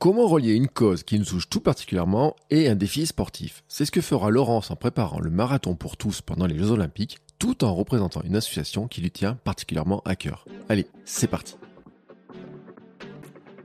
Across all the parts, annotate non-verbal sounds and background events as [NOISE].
Comment relier une cause qui nous touche tout particulièrement et un défi sportif? C'est ce que fera Laurence en préparant le marathon pour tous pendant les Jeux Olympiques, tout en représentant une association qui lui tient particulièrement à cœur. Allez, c'est parti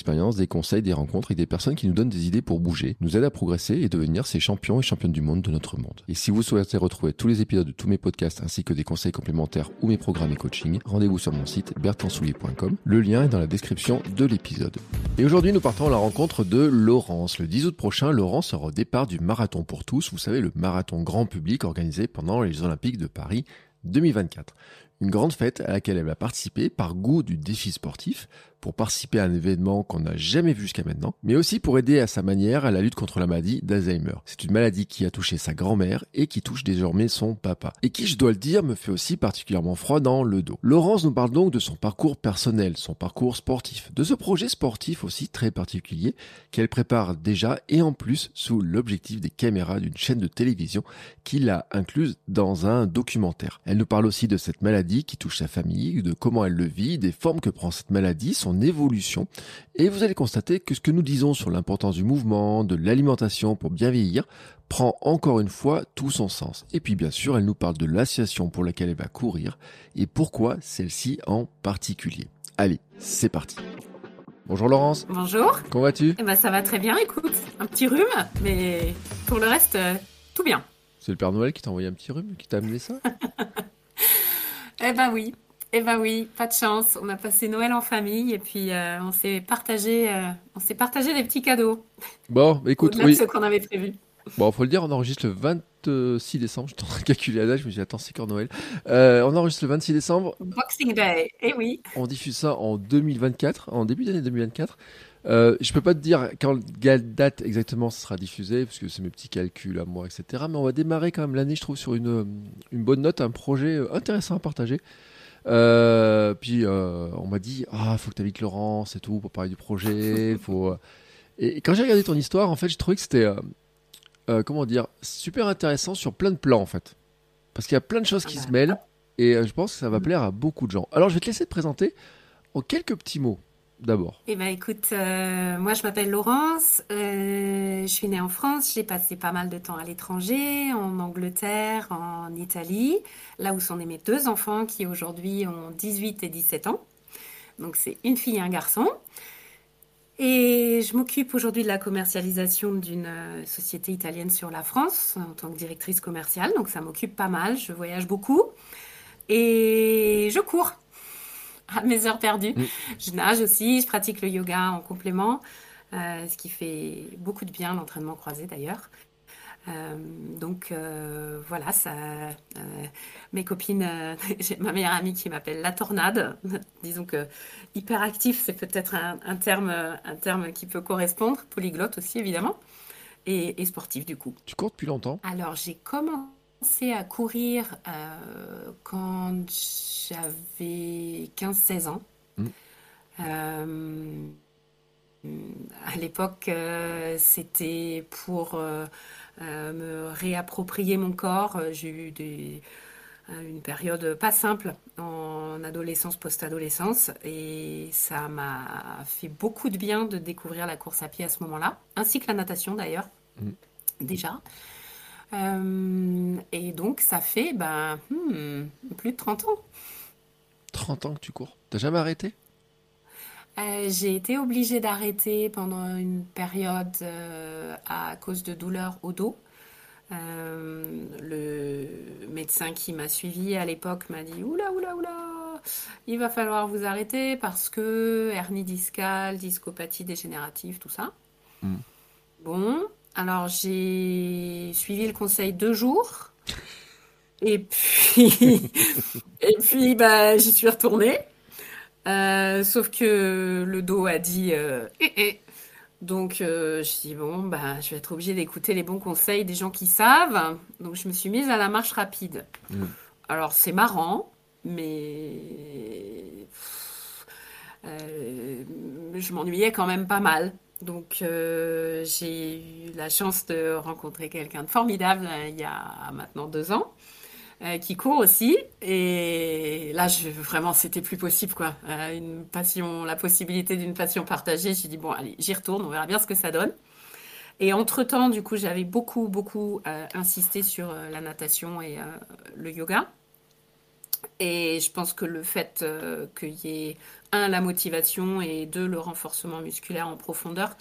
expérience, des conseils, des rencontres avec des personnes qui nous donnent des idées pour bouger, nous aident à progresser et devenir ces champions et championnes du monde de notre monde. Et si vous souhaitez retrouver tous les épisodes de tous mes podcasts ainsi que des conseils complémentaires ou mes programmes et coaching, rendez-vous sur mon site bertrandsoulier.com. Le lien est dans la description de l'épisode. Et aujourd'hui, nous partons à la rencontre de Laurence. Le 10 août prochain, Laurence sera au départ du marathon pour tous, vous savez, le marathon grand public organisé pendant les Olympiques de Paris 2024. Une grande fête à laquelle elle va participer par goût du défi sportif, pour participer à un événement qu'on n'a jamais vu jusqu'à maintenant, mais aussi pour aider à sa manière à la lutte contre la maladie d'Alzheimer. C'est une maladie qui a touché sa grand-mère et qui touche désormais son papa. Et qui, je dois le dire, me fait aussi particulièrement froid dans le dos. Laurence nous parle donc de son parcours personnel, son parcours sportif, de ce projet sportif aussi très particulier qu'elle prépare déjà et en plus sous l'objectif des caméras d'une chaîne de télévision qui l'a incluse dans un documentaire. Elle nous parle aussi de cette maladie qui touche sa famille, de comment elle le vit, des formes que prend cette maladie, son évolution. Et vous allez constater que ce que nous disons sur l'importance du mouvement, de l'alimentation pour bien vieillir, prend encore une fois tout son sens. Et puis bien sûr, elle nous parle de l'association pour laquelle elle va courir et pourquoi celle-ci en particulier. Allez, c'est parti. Bonjour Laurence. Bonjour. Comment vas-tu? Eh ben ça va très bien, écoute. Un petit rhume, mais pour le reste, euh, tout bien. C'est le Père Noël qui t'a envoyé un petit rhume, qui t'a amené ça? [LAUGHS] Eh ben oui, eh ben oui, pas de chance. On a passé Noël en famille et puis euh, on s'est partagé, euh, on s'est partagé des petits cadeaux. Bon, écoute, oui. ce qu'on avait prévu. Bon, faut le dire, on enregistre le 26 décembre. [LAUGHS] Je suis en train de calculer la date, je me dis, attends, c'est quand Noël? Euh, On enregistre le 26 décembre. Boxing Day, eh oui. On diffuse ça en 2024, en début d'année 2024. Euh, je peux pas te dire quand quelle date exactement sera diffusé, parce que c'est mes petits calculs à moi, etc. Mais on va démarrer quand même l'année, je trouve, sur une, une bonne note, un projet intéressant à partager. Euh, puis euh, on m'a dit, ah, faut que tu invites Laurence et tout pour parler du projet. [LAUGHS] faut... euh. Et, quand j'ai regardé ton histoire, en fait, j'ai trouvé que c'était, comment dire, super intéressant sur plein de plans, en fait. Parce qu'il y a plein de choses qui Ah se bah. mêlent, et je pense que ça va plaire à beaucoup de gens. Alors, je vais te laisser te présenter en quelques petits mots, d'abord. Eh ben écoute, euh, moi je m'appelle Laurence, euh, je suis née en France, j'ai passé pas mal de temps à l'étranger, en Angleterre, en Italie, là où sont nés mes deux enfants qui aujourd'hui ont 18 et 17 ans. Donc c'est une fille et un garçon. Et je m'occupe aujourd'hui de la commercialisation d'une euh, société italienne sur la France en tant que directrice commerciale. Donc ça m'occupe pas mal, je voyage beaucoup et je cours à mes heures perdues. Mm. Je nage aussi, je pratique le yoga en complément, euh, ce qui fait beaucoup de bien, l'entraînement croisé d'ailleurs. Euh, donc euh, voilà, ça, mes copines, [LAUGHS] j'ai ma meilleure amie qui m'appelle la tornade. [LAUGHS] Disons que hyperactif, c'est peut-être un, un terme, un terme qui peut correspondre, polyglotte aussi évidemment, et, et sportif du coup. Tu cours depuis longtemps? Alors, j'ai commencé à courir euh, quand j'avais 15-16 ans. Mm. Euh, à l'époque, euh, c'était pour me réapproprier mon corps. J'ai eu des- une période pas simple en adolescence, post-adolescence, et ça m'a fait beaucoup de bien de découvrir la course à pied à ce moment-là, ainsi que la natation d'ailleurs, Mm. déjà. Euh, et donc, ça fait ben, hmm, plus de 30 ans. 30 ans que tu cours. T'as jamais arrêté? Euh, J'ai été obligée d'arrêter pendant une période à cause de douleurs au dos. le médecin qui m'a suivi à l'époque m'a dit Oula, oula, oula, il va falloir vous arrêter parce que hernie discale, discopathie dégénérative, tout ça. Hmm. Bon, alors j'ai suivi le conseil deux jours. Et puis, [LAUGHS] et puis bah, j'y suis retournée. Euh, sauf que le dos a dit euh, eh, eh. Donc euh, je dis bon bah je vais être obligée d'écouter les bons conseils des gens qui savent. Donc je me suis mise à la marche rapide. Hmm. Alors c'est marrant, mais je m'ennuyais quand même pas mal. Donc euh, j'ai eu la chance de rencontrer quelqu'un de formidable euh, il y a maintenant deux ans, euh, qui court aussi. Et là, je, vraiment, c'était plus possible, quoi. la possibilité d'une passion partagée. J'ai dit bon, allez, j'y retourne, on verra bien ce que ça donne. Et entre-temps, du coup, j'avais beaucoup, beaucoup insisté sur la natation et le yoga. Et je pense que le fait qu'il y ait un, la motivation et deux, le renforcement musculaire en profondeur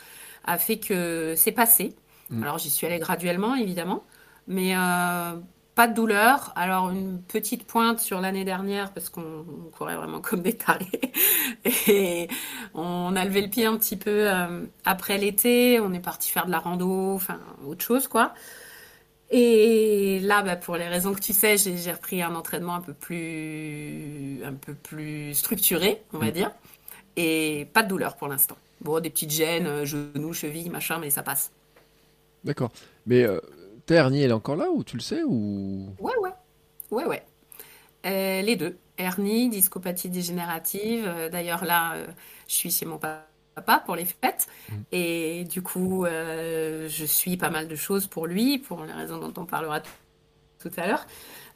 a fait que c'est passé. Mm. Alors j'y suis allée graduellement, évidemment, mais euh, pas de douleur. Alors une petite pointe sur l'année dernière parce qu'on courait vraiment comme des tarés [LAUGHS] et on a levé le pied un petit peu euh, après l'été. On est parti faire de la rando, enfin autre chose quoi. Et là, bah, pour les raisons que tu sais, j'ai repris un entraînement un peu plus, un peu plus structuré, on va mm. dire. Et pas de douleur pour l'instant. Bon, des petites gênes, euh, genoux, chevilles, machin, mais ça passe. D'accord. Mais euh, elle est encore là ou tu le sais ou? Ouais, ouais. Ouais, ouais. Euh, les deux. Hernie, discopathie dégénérative. Euh, d'ailleurs, là, je suis chez mon papa pas pour les fêtes. Mm. Et du coup, euh, je suis pas mal de choses pour lui, pour les raisons dont on parlera tout à l'heure.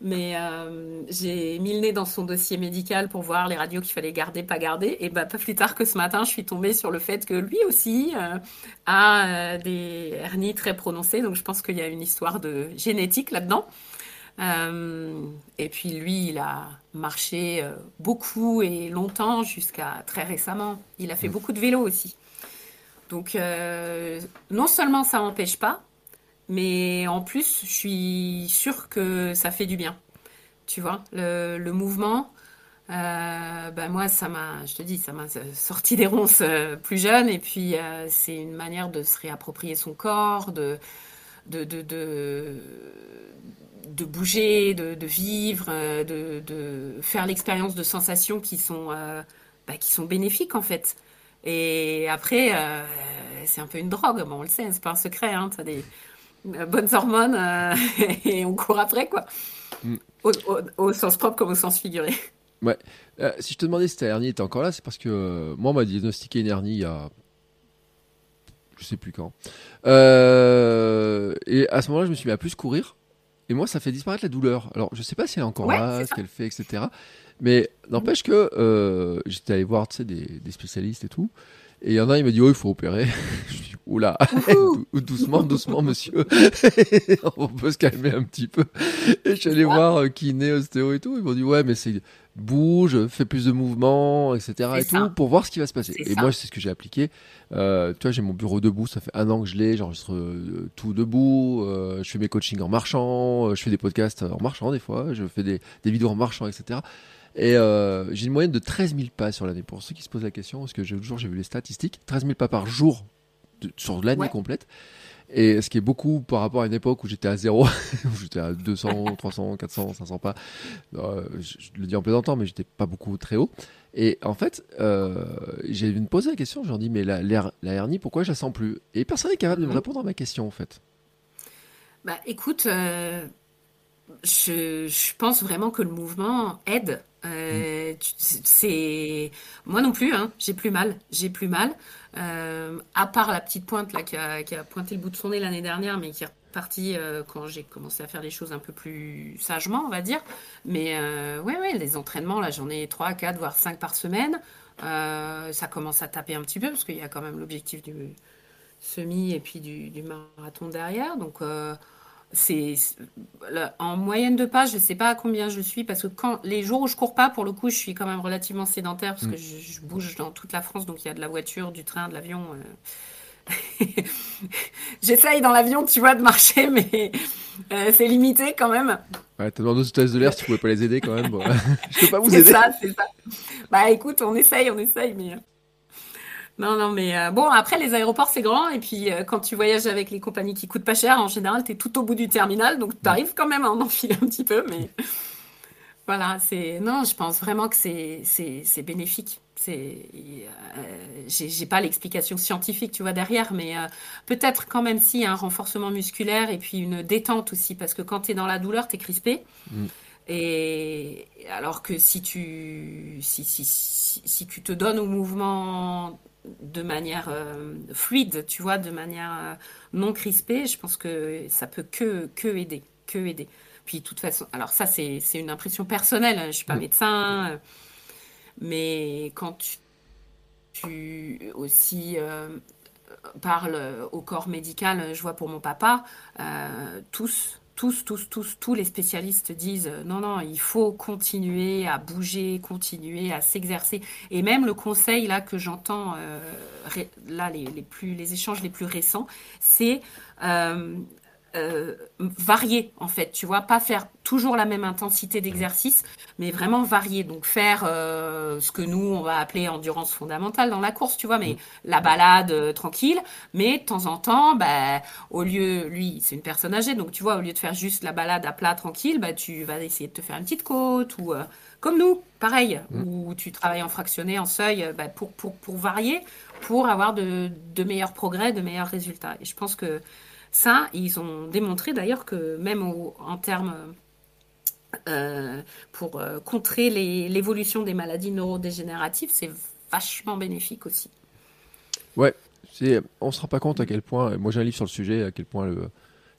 Mais euh, j'ai mis le nez dans son dossier médical pour voir les radios qu'il fallait garder, pas garder. Et bah, pas plus tard que ce matin, je suis tombée sur le fait que lui aussi euh, a des hernies très prononcées. Donc je pense qu'il y a une histoire de génétique là-dedans. Euh, et puis lui, il a marché euh, beaucoup et longtemps jusqu'à très récemment. Il a fait mm. beaucoup de vélo aussi. Donc euh, non seulement ça n'empêche pas, mais en plus, je suis sûre que ça fait du bien. Tu vois, le, mouvement, ben moi, ça m'a, je te dis, ça m'a sorti des ronces plus jeune. Et puis, c'est une manière de se réapproprier son corps, de, de, de, de de bouger, de, vivre, euh, de, faire l'expérience de sensations qui sont, euh, bah, qui sont bénéfiques en fait. Et après, euh, c'est un peu une drogue, bon, on le sait, c'est pas un secret, hein, tu as des bonnes hormones [LAUGHS] et on court après quoi. Mm. Au, sens propre comme au sens figuré. Ouais. si je te demandais si ta hernie était encore là, c'est parce que moi, on m'a diagnostiqué une hernie il y a je sais plus quand. et à ce moment-là, je me suis mis à plus courir. Et moi, ça fait disparaître la douleur. Alors, je sais pas si elle est encore là, ce qu'elle fait, etc. Mais n'empêche que euh, j'étais allé voir des, des, spécialistes et tout. Et il y en a, il m'a dit, oh, il faut opérer. [LAUGHS] je dis, oula, [LAUGHS] doucement, doucement, monsieur. [LAUGHS] On peut se calmer un petit peu. Et je suis allé voir euh, kiné, ostéo et tout. Ils m'ont dit, ouais, mais c'est bouge, fais plus de mouvements, etc. et tout, pour voir ce qui va se passer. Et moi, c'est ce que j'ai appliqué. Euh, tu vois, j'ai mon bureau debout, ça fait un an que je l'ai, j'enregistre euh, tout debout, euh, je fais mes coachings en marchant, euh, je fais des podcasts en marchant des fois, je fais des, des vidéos en marchant, etc. Et euh, j'ai une moyenne de 13 000 pas sur l'année. Pour ceux qui se posent la question, parce que jour j'ai vu les statistiques, 13 000 pas par jour sur l'année complète. Et ce qui est beaucoup par rapport à une époque où j'étais à zéro, [LAUGHS] où j'étais à 200, 300, 400, 500 pas. Euh, je, le dis en plaisantant, mais j'étais pas beaucoup très haut. Et en fait, euh, j'ai me poser la question, j'ai dit, mais la, la, hernie, pourquoi je la sens plus? Et personne n'est capable de me mhm. répondre à ma question, en fait. Bah écoute, euh, je, je, pense vraiment que le mouvement aide. Euh, moi non plus, hein, j'ai plus mal, j'ai plus mal. Euh, à part la petite pointe là qui a, pointé le bout de son nez l'année dernière, mais qui est repartie euh, quand j'ai commencé à faire les choses un peu plus sagement, on va dire. Mais ouais, ouais, les entraînements j'en ai 3, 4, voire 5 par semaine. Ça commence à taper un petit peu parce qu'il y a quand même l'objectif du semi et puis du, du, marathon derrière. Donc c'est en moyenne de pas, je sais pas à combien je suis parce que quand les jours où je cours pas, pour le coup, je suis quand même relativement sédentaire parce que mm. je, bouge dans toute la France, donc il y a de la voiture, du train, de l'avion. Euh. [LAUGHS] J'essaye dans l'avion, tu vois, de marcher, mais euh, c'est limité quand même. Ouais, t'as demandé aux hôtesses de l'air si tu pouvais pas les aider quand même. [LAUGHS] je peux pas vous aider. C'est ça, c'est ça. Bah écoute, on essaye, on essaye, mais. Non, non, mais euh, bon, après, les aéroports, c'est grand. Et puis, euh, quand tu voyages avec les compagnies qui coûtent pas cher, en général, tu es tout au bout du terminal. Donc, tu arrives quand même à en [LAUGHS] enfiler un petit peu. Mais [LAUGHS] voilà, c'est. Non, je pense vraiment que c'est bénéfique. C'est, euh, j'ai pas l'explication scientifique, tu vois, derrière, mais peut-être quand même si un renforcement musculaire et puis une détente aussi, parce que quand tu es dans la douleur, tu es crispé. Mm. Et alors que si tu, si, si, si, tu te donnes au mouvement de manière euh, fluide, tu vois, de manière euh, non crispée, je pense que ça peut que, que aider, que aider. Puis de toute façon, alors ça c'est une impression personnelle, hein, je suis pas médecin, euh, mais quand tu, aussi parles au corps médical, je vois pour mon papa, tous tous, tous, tous, tous les spécialistes disent euh, non, non, il faut continuer à bouger, continuer à s'exercer. Et même le conseil là que j'entends, euh, là les, plus, les échanges les plus récents, c'est euh, euh, varier en fait, tu vois, pas faire toujours la même intensité d'exercice, mais vraiment varier. Donc faire euh, ce que nous on va appeler endurance fondamentale dans la course, tu vois, mais la balade euh, tranquille, mais de temps en temps, bah, au lieu, lui, c'est une personne âgée, donc tu vois, au lieu de faire juste la balade à plat tranquille, bah, tu vas essayer de te faire une petite côte ou comme nous, pareil, mm. où tu travailles en fractionné, en seuil, bah, pour, pour, pour varier, pour avoir de, de meilleurs progrès, de meilleurs résultats. Et je pense que ça, ils ont démontré d'ailleurs que même en termes euh, pour euh, contrer l'évolution des maladies neurodégénératives, c'est vachement bénéfique aussi. Ouais, on ne se rend pas compte à quel point, moi j'ai un livre sur le sujet, à quel point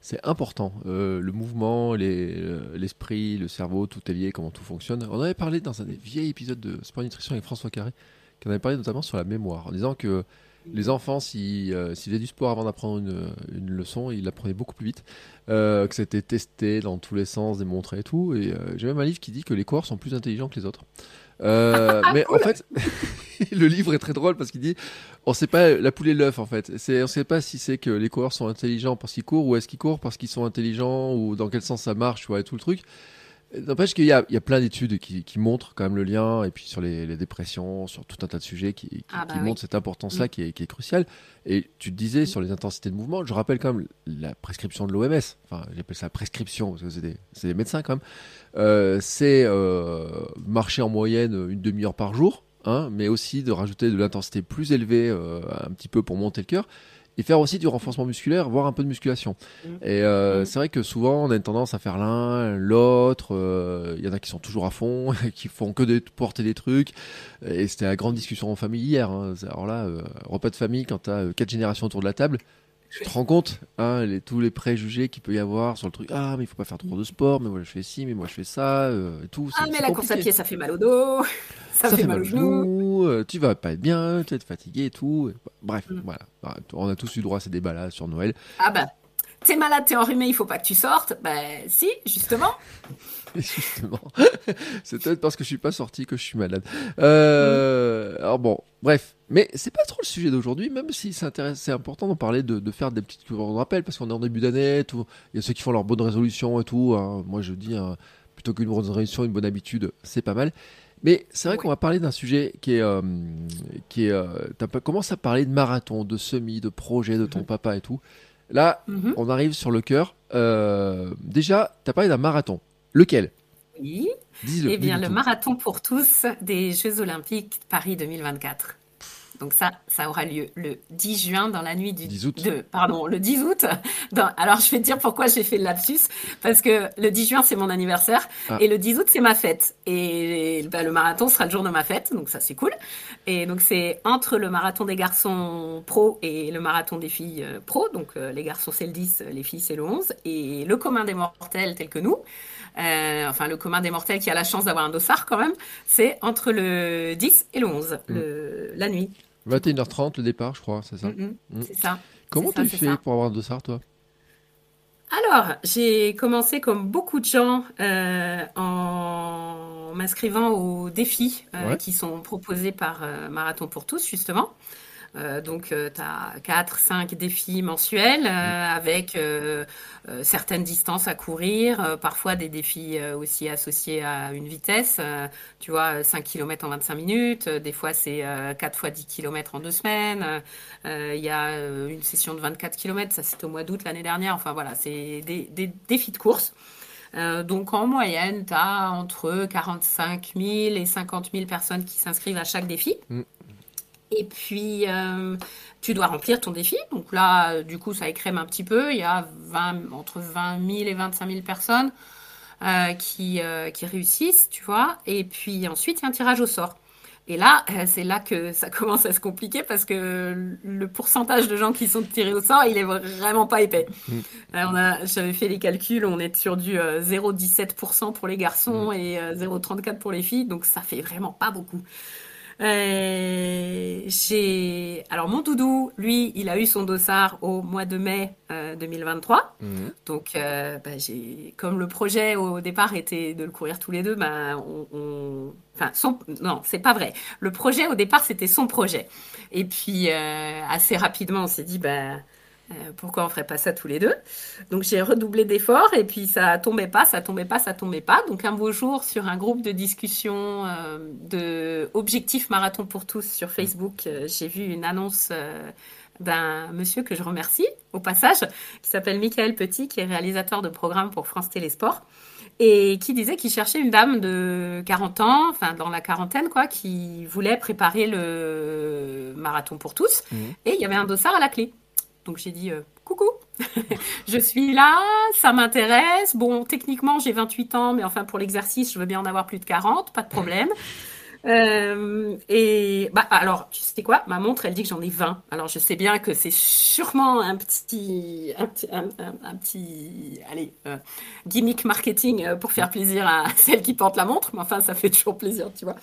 c'est important. Euh, le mouvement, l'esprit, le cerveau, tout est lié, comment tout fonctionne. On avait parlé dans un des vieils épisodes de Sport Nutrition avec François Carré, qui en avait parlé notamment sur la mémoire, en disant que les enfants, s'ils euh, faisaient du sport avant d'apprendre une, leçon, ils l'apprenaient beaucoup plus vite, euh, que c'était testé dans tous les sens, démontré et tout. Et euh, j'ai même un livre qui dit que les coureurs sont plus intelligents que les autres. [LAUGHS] mais en fait, [LAUGHS] le livre est très drôle parce qu'il dit on ne sait pas la poule et l'œuf en fait. on ne sait pas si c'est que les coureurs sont intelligents parce qu'ils courent ou est-ce qu'ils courent parce qu'ils sont intelligents ou dans quel sens ça marche, tu vois, et tout le truc. N'empêche qu'il y, a, plein d'études qui, montrent quand même le lien, et puis sur les, dépressions, sur tout un tas de sujets qui, ah bah montrent cette importance-là mm. qui, est, cruciale. Et tu te disais sur les intensités de mouvement, je rappelle quand même la prescription de l'OMS, enfin j'appelle ça prescription parce que c'est des, médecins quand même, euh, c'est euh, marcher en moyenne une demi-heure par jour, hein, mais aussi de rajouter de l'intensité plus élevée euh, un petit peu pour monter le cœur et faire aussi du renforcement musculaire, voire un peu de musculation. Mmh. Et euh, mmh. c'est vrai que souvent on a une tendance à faire l'un, l'autre. Il euh, y en a qui sont toujours à fond, [LAUGHS] qui font que de porter des trucs. Et c'était la grande discussion en famille hier. Hein. Alors là, euh, repas de famille, quand tu as quatre générations autour de la table, tu te rends compte hein, les, tous les préjugés qu'il peut y avoir sur le truc. Ah, mais il faut pas faire trop de sport, mais moi je fais ci, mais moi je fais ça, et tout. Ah, mais la course à pied, ça fait mal au dos. [LAUGHS] Ça, fait, mal au genou. tu vas pas être bien, tu vas être fatigué et tout. Bref, mm. voilà. Bah, on a tous eu droit à ces débats-là sur Noël. Ah bah, t'es malade, t'es enrhumé, il faut pas que tu sortes. Ben si, justement. [LAUGHS] [LAUGHS] justement. [LAUGHS] c'est peut-être parce que je suis pas sorti que je suis malade. Euh, alors bon, bref. Mais c'est pas trop le sujet d'aujourd'hui, même si c'est important d'en parler, de, faire des petites rappels, parce qu'on est en début d'année, tout. Il y a ceux qui font leurs bonnes résolutions et tout. Hein. Moi, je dis, hein, plutôt qu'une bonne résolution, une bonne habitude, c'est pas mal. Mais c'est vrai qu'on va parler d'un sujet qui est, euh, qui est, euh, as commencé à parler de marathon, de semi, de projet de ton mhm. papa et tout. Là, mhm. on arrive sur le cœur. Euh, déjà, tu as parlé d'un marathon. Lequel? Oui. Eh bien, le marathon pour tous des Jeux Olympiques Paris 2024. Donc ça, ça aura lieu le 10 juin dans la nuit du 10 août. pardon, le 10 août. alors je vais te dire pourquoi j'ai fait le lapsus parce que le 10 juin c'est mon anniversaire ah. et le 10 août c'est ma fête et bah, le marathon sera le jour de ma fête donc ça c'est cool. Et donc c'est entre le marathon des garçons pro et le marathon des filles euh, pro. Donc euh, les garçons c'est le 10, les filles c'est le 11 et le commun des mortels tel que nous. Euh, enfin le commun des mortels qui a la chance d'avoir un dossard quand même, c'est entre le 10 et le 11, mm. la nuit. 21h30 le départ, je crois, c'est ça mm, mm. C'est ça. Comment tu fais pour avoir un dossard, toi? Alors, j'ai commencé comme beaucoup de gens en m'inscrivant aux défis qui sont proposés par Marathon pour tous, justement. Euh, donc, tu as 4, 5 défis mensuels euh, avec euh, certaines distances à courir, parfois des défis aussi associés à une vitesse. tu vois, 5 km en 25 minutes, des fois c'est 4 fois 10 km en 2 semaines. Il y a une session de 24 km, ça c'était au mois d'août l'année dernière. Enfin voilà, c'est des, défis de course. donc en moyenne, tu as entre 45 000 et 50 000 personnes qui s'inscrivent à chaque défi. Mm. Et puis, euh, tu dois remplir ton défi. Donc là, du coup, ça écrème un petit peu. Il y a 20, entre 20 000 et 25 000 personnes euh, qui, euh, qui réussissent, tu vois. Et puis ensuite, il y a un tirage au sort. Et là, c'est là que ça [LAUGHS] commence à se compliquer parce que le pourcentage de gens qui sont tirés au sort, il est vraiment pas épais. Mm. J'avais fait les calculs, on est sur du 0,17% pour les garçons mm. et 0,34% pour les filles, donc ça fait vraiment pas beaucoup. Euh, j'ai alors mon doudou, lui, il a eu son dossard au mois de mai 2023. Euh, mhm. Donc, euh, bah, j'ai comme le projet au départ était de le courir tous les deux, bah, on, enfin son non, c'est pas vrai. Le projet au départ c'était son projet. Et puis assez rapidement, on s'est dit bah euh, pourquoi on ferait pas ça tous les deux? Donc j'ai redoublé d'efforts et puis ça tombait pas, ça tombait pas, ça tombait pas. Donc un beau jour sur un groupe de discussion euh, de Objectif Marathon pour tous sur Facebook, euh, j'ai vu une annonce d'un monsieur que je remercie au passage, qui s'appelle Michael Petit, qui est réalisateur de programmes pour France Télésport et qui disait qu'il cherchait une dame de 40 ans, enfin dans la quarantaine quoi, qui voulait préparer le marathon pour tous. Mmh. Et il y avait un dossard à la clé. Donc j'ai dit euh, coucou, [LAUGHS] je suis là, ça m'intéresse. Bon, techniquement j'ai 28 ans, mais enfin pour l'exercice, je veux bien en avoir plus de 40, pas de problème. [LAUGHS] Euh, et bah alors, tu sais quoi? Ma montre, elle dit que j'en ai 20. Alors je sais bien que c'est sûrement un petit, un un, petit allez, euh, gimmick marketing pour faire plaisir à [LAUGHS] celle qui porte la montre, mais enfin ça fait toujours plaisir, tu vois.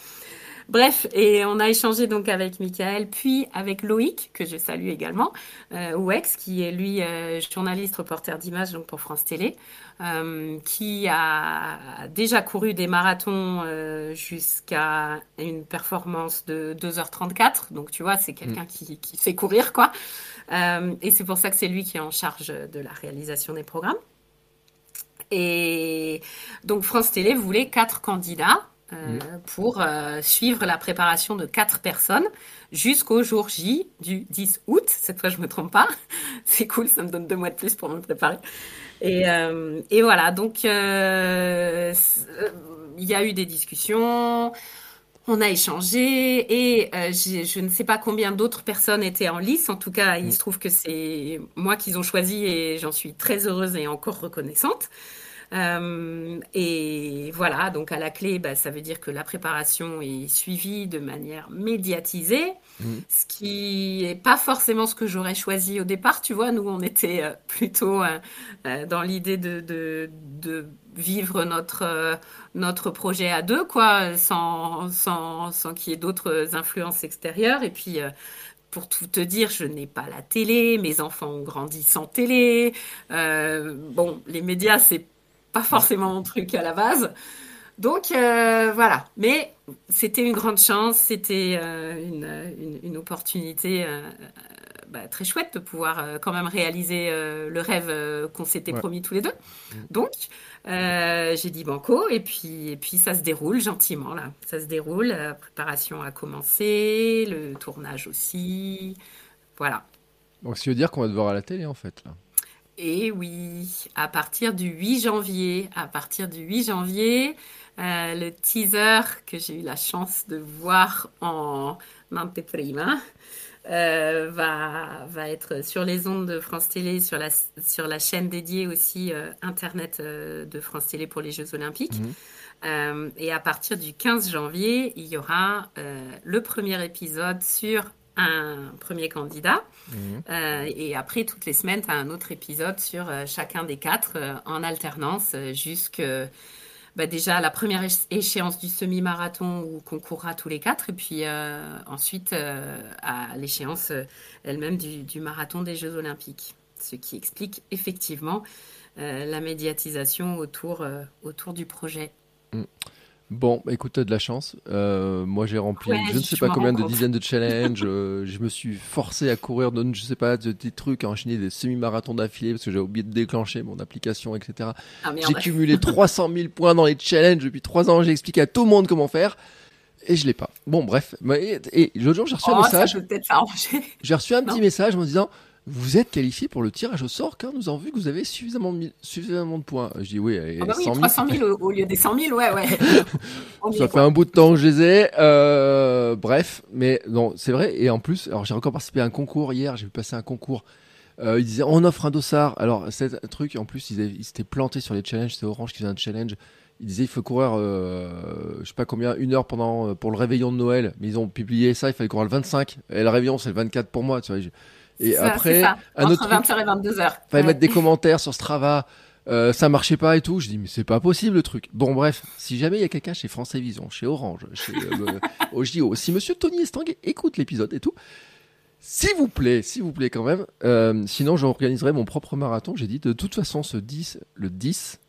Bref, et on a échangé donc avec Michael, puis avec Loïc, que je salue également, euh, Ouex, qui est lui euh, journaliste, reporter d'images donc pour France Télé, euh, qui a déjà couru des marathons euh, jusqu'à une performance de 2h34. Donc tu vois, c'est quelqu'un mm. qui, qui sait courir, quoi. et c'est pour ça que c'est lui qui est en charge de la réalisation des programmes. Et donc France Télé voulait quatre candidats euh, pour euh, suivre la préparation de quatre personnes jusqu'au jour J du 10 août. Cette fois, je me trompe pas. [LAUGHS] C'est cool, ça me donne deux mois de plus pour me préparer. Et, euh, et voilà, donc il y a eu des discussions. On a échangé et je ne sais pas combien d'autres personnes étaient en lice. En tout cas, il se trouve que c'est moi qu'ils ont choisi et j'en suis très heureuse et encore reconnaissante. Euh, et voilà, donc à la clé, bah, ça veut dire que la préparation est suivie de manière médiatisée, mmh. ce qui n'est pas forcément ce que j'aurais choisi au départ. Tu vois, nous, on était euh, plutôt euh, dans l'idée de, de, de, vivre notre, notre projet à deux, quoi, sans, sans, sans qu'il y ait d'autres influences extérieures. Et puis, pour tout te dire, je n'ai pas la télé, mes enfants ont grandi sans télé. bon, les médias, c'est pas forcément mon truc à la base. Donc euh, voilà, mais c'était une grande chance, c'était euh, une, une, opportunité euh, bah, très chouette de pouvoir quand même réaliser le rêve qu'on s'était promis tous les deux. Mm. Donc j'ai dit banco et puis, et puis ça se déroule gentiment là, ça se déroule, la préparation a commencé, le tournage aussi, voilà. Donc ça veut dire qu'on va te voir à la télé en fait là. Et oui, à partir du 8 janvier, à partir du 8 janvier, euh, le teaser que j'ai eu la chance de voir en anteprima euh, va, va être sur les ondes de France Télé, sur la, sur la chaîne dédiée aussi euh, Internet euh, de France Télé pour les Jeux Olympiques. Mhm. et à partir du 15 janvier, il y aura le premier épisode sur un premier candidat. Mhm. Euh, et après, toutes les semaines, tu as un autre épisode sur euh, chacun des quatre euh, en alternance jusque bah, déjà la première échéance du semi-marathon où qu'on courra tous les quatre. Et puis ensuite à l'échéance elle-même du, du, marathon des Jeux Olympiques. ce qui explique effectivement la médiatisation autour, autour du projet. Mm. Bon, écoute, t'as de la chance. Euh, moi, j'ai rempli je ne sais pas combien de dizaines de [LAUGHS] challenges. Euh, je me suis forcé à courir, de, je sais pas, des trucs, à enchaîner des semi-marathons d'affilée parce que j'ai oublié de déclencher mon application, etc. Ah, j'ai cumulé 300 000 points dans les challenges depuis 3 ans. J'ai expliqué à tout le monde comment faire. Et je l'ai pas. Bon, bref. Et, l'autre jour, j'ai reçu un oh, message. J'ai reçu un petit message en me disant vous êtes qualifié pour le tirage au sort car nous avons vu que vous avez suffisamment de, suffisamment de points. Je dis oui, ah bah oui 300 000 au, lieu des 100 000, ouais, ouais. [LAUGHS] ça fait un bout de temps que je les ai. Euh, bref, mais non, c'est vrai. Et en plus, alors j'ai encore participé à un concours hier, j'ai vu passer un concours. Euh, ils disaient on offre un dossard. Alors c'est un truc, en plus ils, s'étaient plantés sur les challenges, c'est Orange qui faisait un challenge. Ils disaient il faut courir, euh, je sais pas combien, une heure pendant euh, pour le réveillon de Noël. Mais ils ont publié ça, il fallait courir le 25. Et le réveillon c'est le 24 pour moi, tu vois. Et après, un Entre autre 20h et 22h. Fallait mettre des commentaires sur Strava. Euh, ça marchait pas et tout. Je dis mais c'est pas possible le truc. Bon bref, si jamais il y a quelqu'un chez France Vision, chez Orange, chez euh, [LAUGHS] JO, si Monsieur Tony Estang écoute l'épisode et tout, s'il vous plaît, s'il vous plaît quand même. Euh, sinon j'organiserai mon propre marathon. J'ai dit de toute façon ce 10, le 10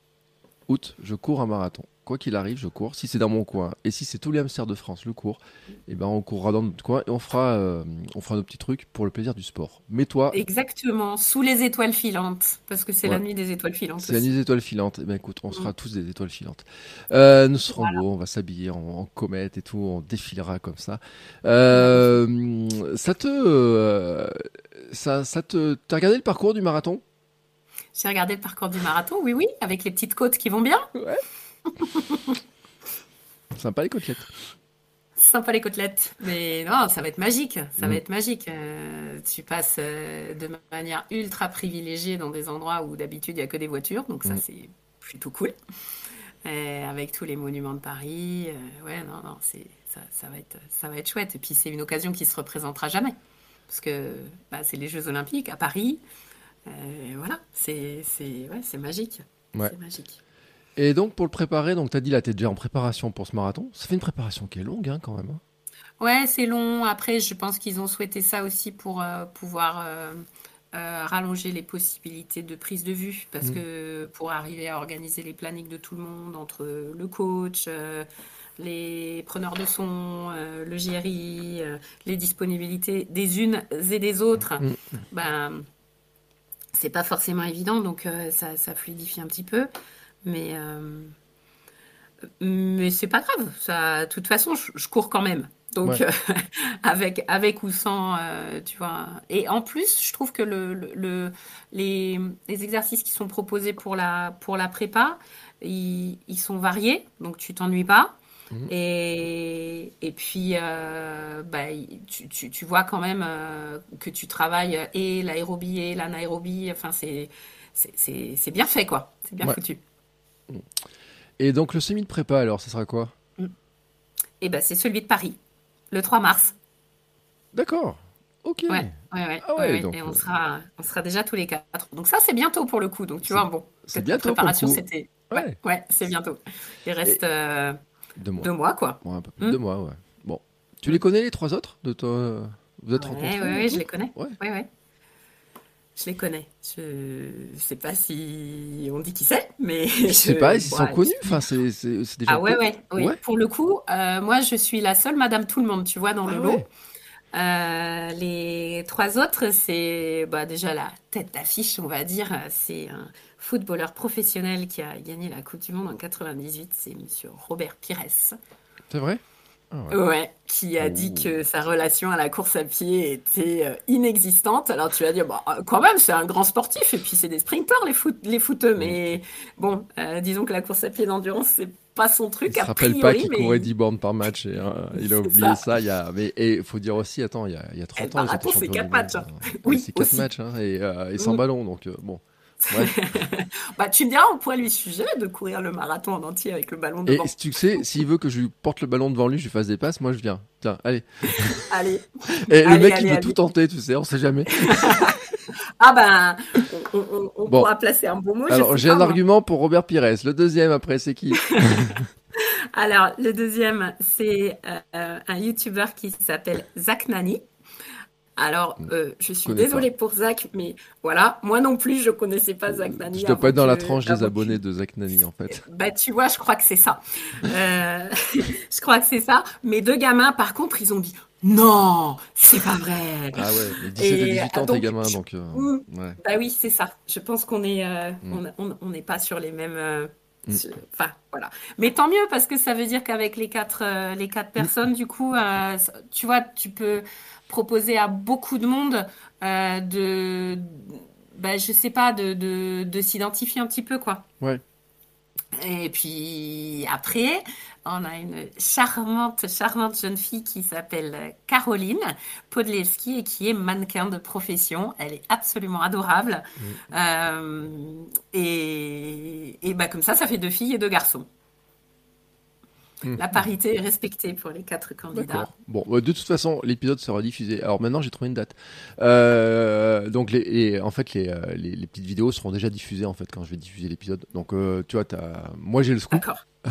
août, je cours un marathon quoi qu'il arrive, je cours. Si c'est dans mon coin et si c'est tous les hamsters de France le cours, et eh ben on courra dans notre coin et on fera, euh, on fera nos petits trucs pour le plaisir du sport. Mais toi. Exactement, sous les étoiles filantes, parce que c'est la nuit des étoiles filantes. C'est la nuit des étoiles filantes. Et eh ben écoute, on sera mm. tous des étoiles filantes. Euh, nous serons beaux, on va s'habiller en, comète et tout, on défilera comme ça. Euh, ça te, ça, ça te, t'as regardé le parcours du marathon? J'ai regardé le parcours du marathon, oui, oui, avec les petites côtes qui vont bien. Ouais. [LAUGHS] Sympa les côtelettes. Sympa les côtelettes. Mais non, ça va être magique. Ça va mm. être magique. Euh, tu passes euh, de manière ultra privilégiée dans des endroits où d'habitude il n'y a que des voitures. Donc ça, mm. c'est plutôt cool. Euh, avec tous les monuments de Paris. ouais, non, non, c'est, ça, va être, ça va être chouette. Et puis c'est une occasion qui se représentera jamais. Parce que bah, c'est les Jeux Olympiques à Paris. voilà, c'est, c'est, ouais, c'est magique. C'est magique. Et donc, pour le préparer, donc tu as dit là, tu es déjà en préparation pour ce marathon. Ça fait une préparation qui est longue hein, quand même. Hein. Ouais, c'est long. Après, je pense qu'ils ont souhaité ça aussi pour euh, pouvoir euh, euh, rallonger les possibilités de prise de vue. Parce mm. que pour arriver à organiser les plannings de tout le monde, entre le coach, les preneurs de son, le GRI, les disponibilités des unes et des autres, mm. ben, c'est pas forcément évident. Donc, ça, ça fluidifie un petit peu. Mais, euh, mais c'est pas grave. Ça, de toute façon, je, cours quand même. Donc, euh, [LAUGHS] avec, avec ou sans, euh, tu vois. Et en plus, je trouve que le, le, les, les, exercices qui sont proposés pour la, pour la prépa, ils, ils sont variés. Donc, tu t'ennuies pas. Mhm. Et, et puis, bah, tu, tu, tu, vois quand même que tu travailles et l'aérobie et l'anaérobie. Enfin, c'est, c'est, bien fait, quoi. C'est bien foutu. Et donc le semi de prépa, alors, ce sera quoi? Eh ben, c'est celui de Paris, le 3 mars. D'accord. Ok. Ouais, ouais, ah ouais. et on euh, sera, on sera déjà tous les quatre. Donc ça, c'est bientôt pour le coup. Donc tu vois, bon, cette préparation, c'était. Ouais, ouais c'est bientôt. Il reste euh, deux, mois. quoi. un peu plus de hmm. deux mois, ouais. Bon. Tu les connais, les trois autres de toi? Vous êtes rencontrés Oui, je les connais. Ouais, ouais. Je les connais. Je ne sais pas si on dit qui c'est, mais je, ne sais pas, ils sont connus. Enfin, c'est déjà. Ah ouais, ouais, Pour le coup, euh, moi, je suis la seule Madame Tout le Monde, tu vois, dans le ah lot. Euh, les trois autres, c'est bah, déjà la tête d'affiche, on va dire. C'est un footballeur professionnel qui a gagné la Coupe du Monde en 98. C'est Monsieur Robert Pires. C'est vrai? Ah ouais. qui a dit que sa relation à la course à pied était euh, inexistante. Alors tu vas dire, bah, euh, quand même, c'est un grand sportif, et puis c'est des sprinters, les, foot, les footeux, mais bon, euh, disons que la course à pied d'endurance, c'est pas son truc. Il se rappelle pas qu'il courait 10 bornes par match, et, il a oublié ça. il y a... Mais il faut dire aussi, attends, il y a, il y a 30 eh, ans, il c'est 4 matchs. Hein. Oui, c'est 4 matchs, hein, et, et, sans ballon, donc bon. [LAUGHS] bah, tu me diras, on pourrait lui suggérer de courir le marathon en entier avec le ballon devant. Et si tu sais, s'il veut que je lui porte le ballon devant lui, je lui fasse des passes, moi je viens. Tiens, allez. [LAUGHS] allez. Et le mec, il veut tout tenter, tu sais, on sait jamais. [LAUGHS] ah ben, on, pourra placer un beau mot. Alors, j'ai un argument pour Robert Pires. Le deuxième, après, c'est qui? Alors, le deuxième, c'est euh, un YouTuber qui s'appelle Zach Nani. Alors, euh, je suis désolée pour Zach, mais voilà, moi non plus, je connaissais pas Zach Nani. Je dois pas être dans la tranche des abonnés de Zach Nani, en fait. [LAUGHS] Bah, tu vois, je crois que c'est ça. Euh, [LAUGHS] je crois que c'est ça. Mes deux gamins, par contre, ils ont dit non, c'est pas vrai. Ah ouais, 17 et 18 ans, tes gamins, donc. Euh, mm. Bah oui, c'est ça. Je pense qu'on est, mm. on n'est pas sur les mêmes. Mm. Enfin, voilà. Mais tant mieux parce que ça veut dire qu'avec les quatre, les quatre personnes, du coup, tu vois, tu peux proposer à beaucoup de monde euh, de, bah, je sais pas, de, de, s'identifier un petit peu, quoi. Ouais. Et puis après, on a une charmante, charmante jeune fille qui s'appelle Caroline Podleski et qui est mannequin de profession. Elle est absolument adorable. Mm. Euh, et, et bah, comme ça, ça fait deux filles et deux garçons. Mmh. La parité est respectée pour les quatre candidats. Bon, euh, de toute façon, l'épisode sera diffusé. Alors maintenant, j'ai trouvé une date. Euh, donc, les, en fait, euh, les, les, petites vidéos seront déjà diffusées en fait quand je vais diffuser l'épisode. Donc, tu vois, as... moi j'ai le scoop. D'accord. [LAUGHS]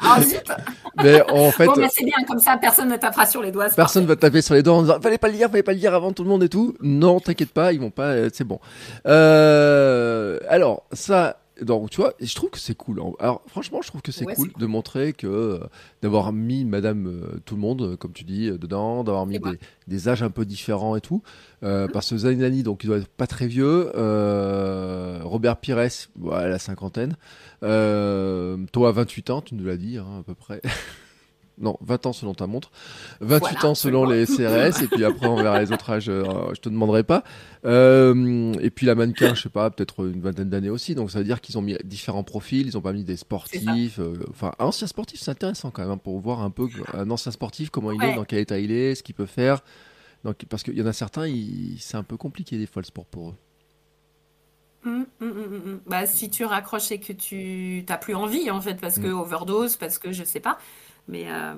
ah, [LAUGHS] mais en [LAUGHS] fait, bon, mais c'est bien comme ça, personne ne tapera sur les doigts. Personne ne va taper sur les doigts en disant fallait pas le lire, fallait pas le lire avant tout le monde et tout. Non, t'inquiète pas, ils vont pas, c'est bon. alors ça, donc tu vois, je trouve que c'est cool. Alors franchement, je trouve que c'est cool, de montrer que euh, d'avoir mis Madame euh, tout le monde, euh, comme tu dis, dedans, d'avoir mis des, âges un peu différents et tout. Mhm. Parce que Zainani, donc il doit être pas très vieux. Robert Pires, voilà, la cinquantaine. toi, 28 ans, tu nous l'as dit hein, à peu près. [LAUGHS] non, 20 ans selon ta montre, 28 ans selon les CRS, et puis après on verra les autres âges, euh, je te demanderai pas. Euh, et puis la mannequin, je sais pas, peut-être une vingtaine d'années aussi, donc ça veut dire qu'ils ont mis différents profils, ils ont pas mis des sportifs, euh, enfin un ancien sportif c'est intéressant quand même, hein, pour voir un peu un ancien sportif, comment il est, dans quel état il est, ce qu'il peut faire. Donc, parce qu'il y en a certains, c'est un peu compliqué des fois le sport pour eux. Hum, hum, hum, bah, si tu raccroches et que tu n'as plus envie en fait parce que overdose parce que je sais pas mais euh,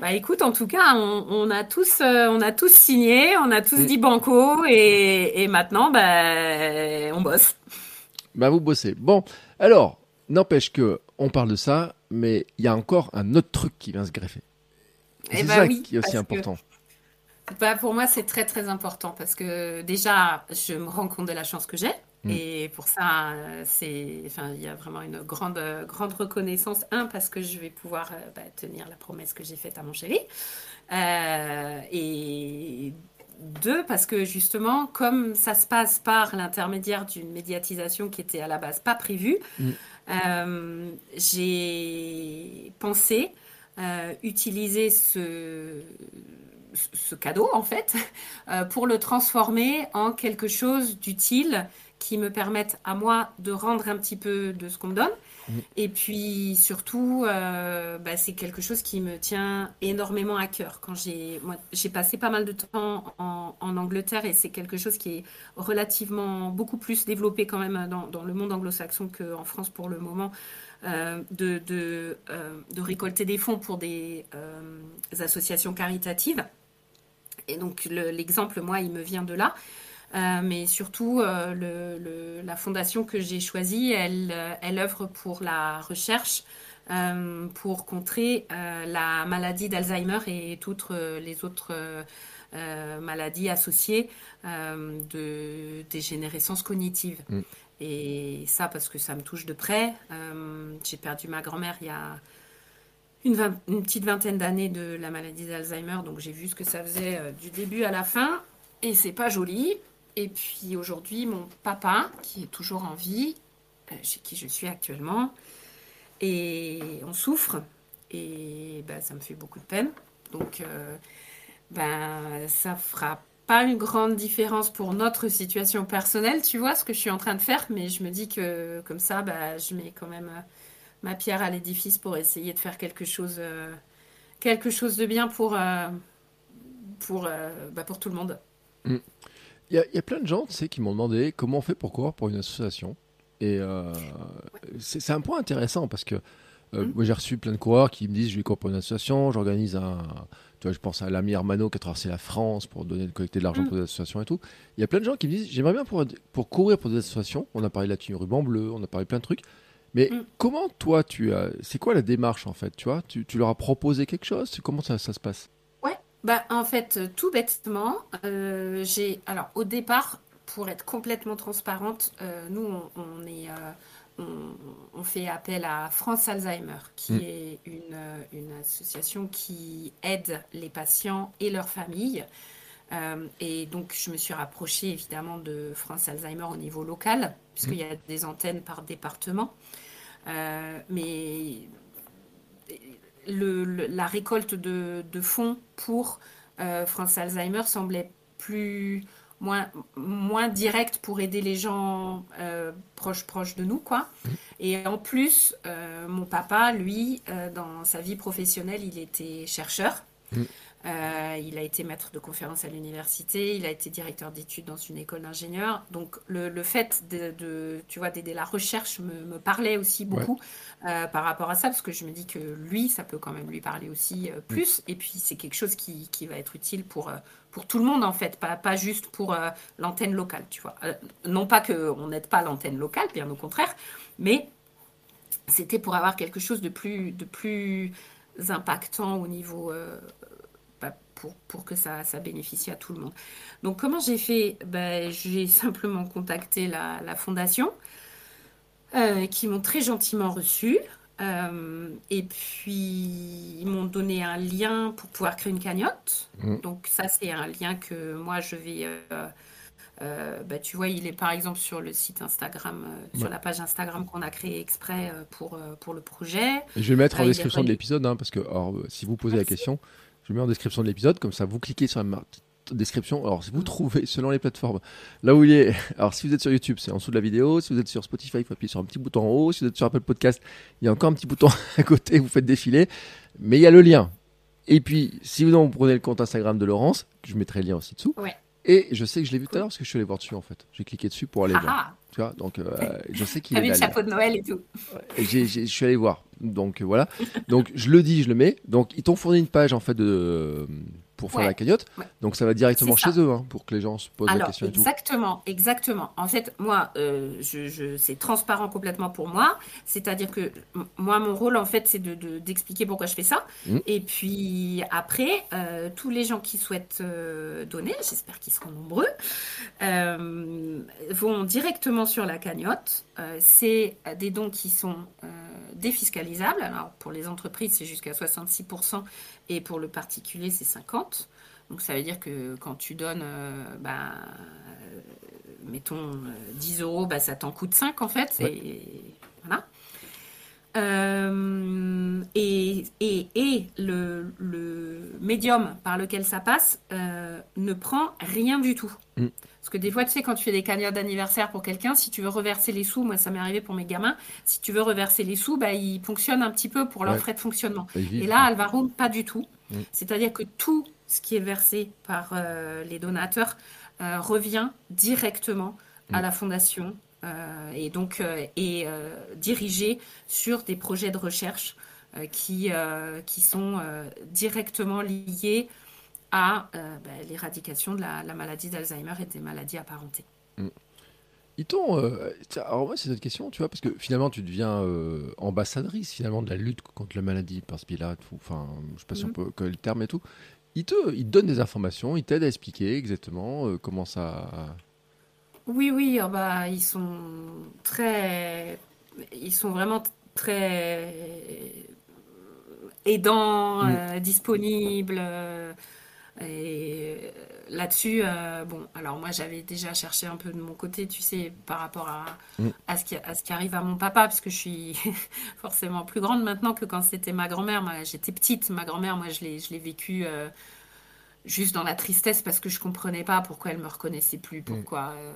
bah écoute, en tout cas, on, a tous, euh, on a tous signé, on a tous dit banco, et, maintenant, bah, on bosse. Bah vous bossez. Bon, alors, n'empêche que on parle de ça, mais il y a encore un autre truc qui vient se greffer. Eh c'est bah ça qui est aussi important. bah pour moi, c'est très très important parce que déjà, je me rends compte de la chance que j'ai. Mm. Et pour ça, c'est, enfin, il y a vraiment une grande, grande reconnaissance. Un, parce que je vais pouvoir euh, bah, tenir la promesse que j'ai faite à mon chéri. Euh, et deux, parce que justement, comme ça se passe par l'intermédiaire d'une médiatisation qui était à la base pas prévue, mm. euh, j'ai pensé utiliser ce, ce cadeau, en fait, pour le transformer en quelque chose d'utile qui me permettent à moi de rendre un petit peu de ce qu'on me donne. Mmh. Et puis surtout, euh, bah, c'est quelque chose qui me tient énormément à cœur. Quand j'ai, j'ai passé pas mal de temps en, Angleterre et c'est quelque chose qui est relativement beaucoup plus développé quand même dans, le monde anglo-saxon qu'en France pour le moment. Euh, de, de, euh, de, récolter des fonds pour des associations caritatives. Et donc l'exemple, moi, il me vient de là. Euh, mais surtout, euh, la fondation que j'ai choisie, elle, euh, elle œuvre pour la recherche, pour contrer la maladie d'Alzheimer et toutes les autres maladies associées de dégénérescence cognitive. Mm. Et ça, parce que ça me touche de près. j'ai perdu ma grand-mère il y a une, une petite vingtaine d'années de la maladie d'Alzheimer, donc j'ai vu ce que ça faisait du début à la fin. Et c'est pas joli. Et puis aujourd'hui, mon papa, qui est toujours en vie, euh, chez qui je suis actuellement, et on souffre, et ben, ça me fait beaucoup de peine. Donc, euh, ben, ça fera pas une grande différence pour notre situation personnelle, tu vois, ce que je suis en train de faire, mais je me dis que comme ça, ben, je mets quand même euh, ma pierre à l'édifice pour essayer de faire quelque chose, quelque chose de bien pour, pour, ben, pour tout le monde. Mm. Il y, a plein de gens, tu sais, qui m'ont demandé comment on fait pour courir pour une association. Et euh, c'est un point intéressant parce que euh, mmh. moi j'ai reçu plein de coureurs qui me disent je vais courir pour une association, j'organise un. Tu vois, je pense à l'ami Armano qui a traversé la France pour donner collecter de l'argent mmh. pour des associations et tout. Il y a plein de gens qui me disent j'aimerais bien pour, pour courir pour des associations. On a parlé de la tenue ruban bleu, on a parlé plein de trucs. Mais mmh. comment toi tu as. C'est quoi la démarche en fait Tu vois? Tu, tu, leur as proposé quelque chose? Comment ça, ça se passe? Bah, en fait, tout bêtement, j'ai. Alors, au départ, pour être complètement transparente, nous, on, est. On, fait appel à France Alzheimer, qui mm. est une, une, association qui aide les patients et leurs familles euh, et donc, je me suis rapprochée évidemment de France Alzheimer au niveau local, puisqu'il y a des antennes par département. Euh, mais le, la récolte de, fonds pour euh, France Alzheimer semblait plus moins, moins directe pour aider les gens proches proches de nous quoi. Et en plus mon papa lui dans sa vie professionnelle il était chercheur. Mm. Euh, il a été maître de conférence à l'université, il a été directeur d'études dans une école d'ingénieurs. Donc le, fait de, tu vois, d'aider la recherche me, parlait aussi beaucoup euh, par rapport à ça, parce que je me dis que lui, ça peut quand même lui parler aussi euh, plus. Et puis c'est quelque chose qui, va être utile pour, pour tout le monde en fait, pas, pas juste pour l'antenne locale, tu vois. non pas qu'on n'aide pas l'antenne locale, bien au contraire, mais c'était pour avoir quelque chose de plus, de plus impactant au niveau pour, que ça, ça, bénéficie à tout le monde. Donc comment j'ai fait? Ben, J'ai [LAUGHS] simplement contacté la, fondation, euh, qui m'ont très gentiment reçu. Euh, et puis, ils m'ont donné un lien pour pouvoir créer une cagnotte. Mmh. Donc, ça, c'est un lien que moi, je vais. Euh, bah, tu vois, il est par exemple sur le site Instagram, sur la page Instagram qu'on a créée exprès pour, pour le projet. je vais mettre en description de l'épisode, hein, parce que si vous posez la question, je mets en description de l'épisode, comme ça vous cliquez sur la description. Alors, si vous trouvez, selon les plateformes, là où il est. [LAUGHS] Alors, si vous êtes sur YouTube, c'est en dessous de la vidéo. Si vous êtes sur Spotify, il faut appuyer sur un petit bouton en haut. Si vous êtes sur Apple Podcast, il y a encore un petit bouton [LAUGHS] à côté, vous faites défiler. Mais il y a le lien. Et puis, si vous, prenez le compte Instagram de Laurence, je mettrai le lien aussi dessous. Et je sais que je l'ai vu tout à l'heure parce que je suis allé voir dessus en fait. J'ai cliqué dessus pour aller ah voir. Tu vois, donc euh, [LAUGHS] je sais qu'il est. le chapeau de Noël et tout. je suis allé voir. Donc voilà. Donc je le dis, je le mets. Donc ils t'ont fourni une page en fait de pour faire la cagnotte. Donc ça va directement chez eux hein, pour que les gens se posent la question. Exactement, exactement. En fait, moi, euh, je, c'est transparent complètement pour moi. C'est-à-dire que moi, mon rôle, en fait, c'est de, d'expliquer pourquoi je fais ça. Mmh. Et puis après, euh, tous les gens qui souhaitent euh, donner, j'espère qu'ils seront nombreux, vont directement sur la cagnotte. c'est des dons qui sont défiscalisables. Alors pour les entreprises, c'est jusqu'à 66% et pour le particulier, c'est 50. Donc ça veut dire que quand tu donnes, euh, bah, euh, mettons 10 euh, euros, bah, ça t'en coûte 5 en fait. Et, voilà. Et, et, le, médium par lequel ça passe ne prend rien du tout. Mm. Parce que des fois, tu sais, quand tu fais des cagnottes d'anniversaire pour quelqu'un, si tu veux reverser les sous, moi ça m'est arrivé pour mes gamins, si tu veux reverser les sous, bah, ils fonctionnent un petit peu pour leurs frais de fonctionnement. Et là, Alvaro, pas du tout. Mm. C'est-à-dire que tout ce qui est versé par euh, les donateurs euh, revient directement à mm. la fondation euh, et donc est dirigé sur des projets de recherche qui, qui sont directement liés à bah, l'éradication de la, maladie d'Alzheimer et des maladies apparentées. Mm. alors moi c'est cette question, tu vois, parce que finalement tu deviens ambassadrice finalement de la lutte contre la maladie par ce biais-là, enfin je sais pas si on peut que le terme et tout il te, il donne des informations, il t'aide à expliquer exactement euh, comment ça. Oui, oui, oh bah, ils sont très. Ils sont vraiment très aidants, mm. euh, disponibles. Euh, et là-dessus, bon, alors moi j'avais déjà cherché un peu de mon côté, tu sais, par rapport à, mm. à, ce, qui, à ce qui arrive à mon papa, parce que je suis [LAUGHS] forcément plus grande maintenant que quand c'était ma grand-mère. J'étais petite, ma grand-mère, moi je l'ai vécu juste dans la tristesse parce que je comprenais pas pourquoi elle me reconnaissait plus, mm. pourquoi, euh,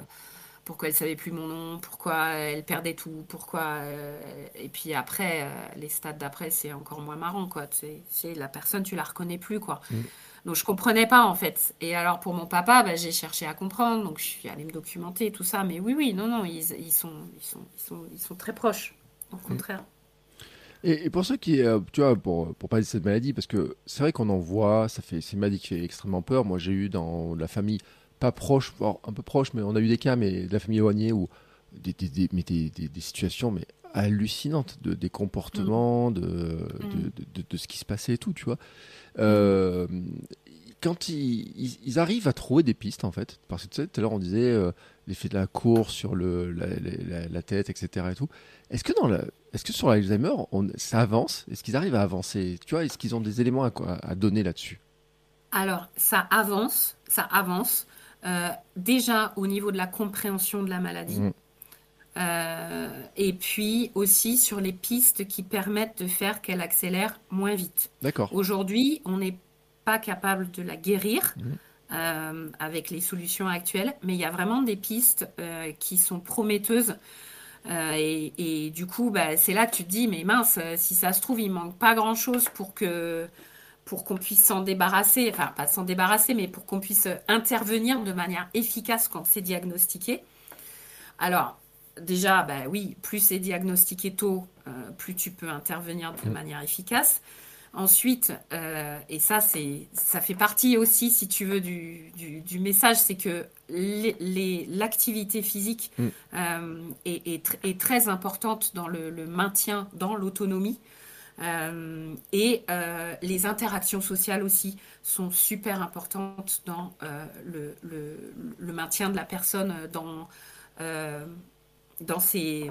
pourquoi elle savait plus mon nom, pourquoi elle perdait tout, pourquoi. Euh, et puis après, euh, les stades d'après, c'est encore moins marrant, quoi. C'est la personne, tu la reconnais plus, quoi. Mm. Donc je comprenais pas en fait. Et alors pour mon papa, bah, j'ai cherché à comprendre, donc je suis allée me documenter tout ça. Mais oui, oui, non, non, ils, ils, sont, ils, sont, ils, sont, ils sont très proches, au mm. contraire. Et, pour ceux qui, euh, tu vois, pour, pour parler de cette maladie, parce que c'est vrai qu'on en voit, ça fait, c'est une maladie qui fait extrêmement peur. Moi, j'ai eu dans la famille, pas proche, un peu proche, mais on a eu des cas, mais de la famille éloignée, où des, des, mais des, des, situations mais hallucinantes, de, des comportements, mm. de, de, de, ce qui se passait et tout, tu vois. Euh, quand ils, arrivent à trouver des pistes, en fait, parce que tu sais, tout à l'heure on disait euh, l'effet de la course sur le, la, tête, etc. Et tout. Est-ce que, dans est-ce que sur l'Alzheimer, ça avance? Est-ce qu'ils arrivent à avancer? Tu vois, est-ce qu'ils ont des éléments à, à donner là-dessus? Alors, ça avance, ça avance. Euh, déjà au niveau de la compréhension de la maladie. Mmh. Euh, et puis aussi sur les pistes qui permettent de faire qu'elle accélère moins vite. D'accord. Aujourd'hui, on n'est pas capable de la guérir mmh. euh, avec les solutions actuelles, mais il y a vraiment des pistes euh, qui sont prometteuses. Et, et, du coup, bah, c'est là que tu te dis, mais mince, si ça se trouve, il manque pas grand-chose pour que pour qu'on puisse s'en débarrasser, enfin pas s'en débarrasser, mais pour qu'on puisse intervenir de manière efficace quand c'est diagnostiqué. Alors, déjà, bah oui, plus c'est diagnostiqué tôt, euh, plus tu peux intervenir de mm. manière efficace. Ensuite, euh, et ça, c'est, ça fait partie aussi, si tu veux, du, du, message, c'est que l'activité physique mm. euh, est, est, très importante dans le, maintien, dans l'autonomie. et les interactions sociales aussi sont super importantes dans le, le, le, maintien de la personne dans dans ses,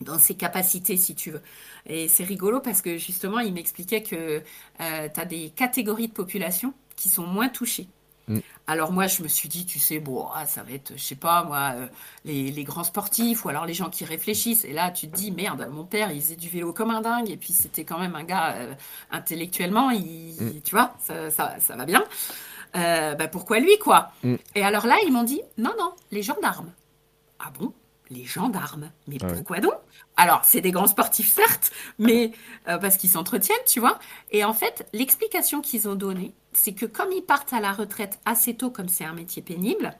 dans ses capacités, si tu veux. Et c'est rigolo parce que justement, il m'expliquait que euh, tu as des catégories de population qui sont moins touchées. Mm. Alors moi, je me suis dit, tu sais, bon, ah, ça va être, je sais pas, moi, euh, les, les, grands sportifs ou alors les gens qui réfléchissent. Et là, tu te dis, merde, mon père, il faisait du vélo comme un dingue. Et puis, c'était quand même un gars, euh, intellectuellement, il, mm. tu vois, ça, ça, ça va bien. bah, pourquoi lui, quoi? Mm. Et alors là, ils m'ont dit, non, non, les gendarmes. Ah bon? Les gendarmes. Mais ah pourquoi donc? Alors, c'est des grands sportifs, certes, mais euh, parce qu'ils s'entretiennent, tu vois. Et en fait, l'explication qu'ils ont donnée, c'est que comme ils partent à la retraite assez tôt, comme c'est un métier pénible,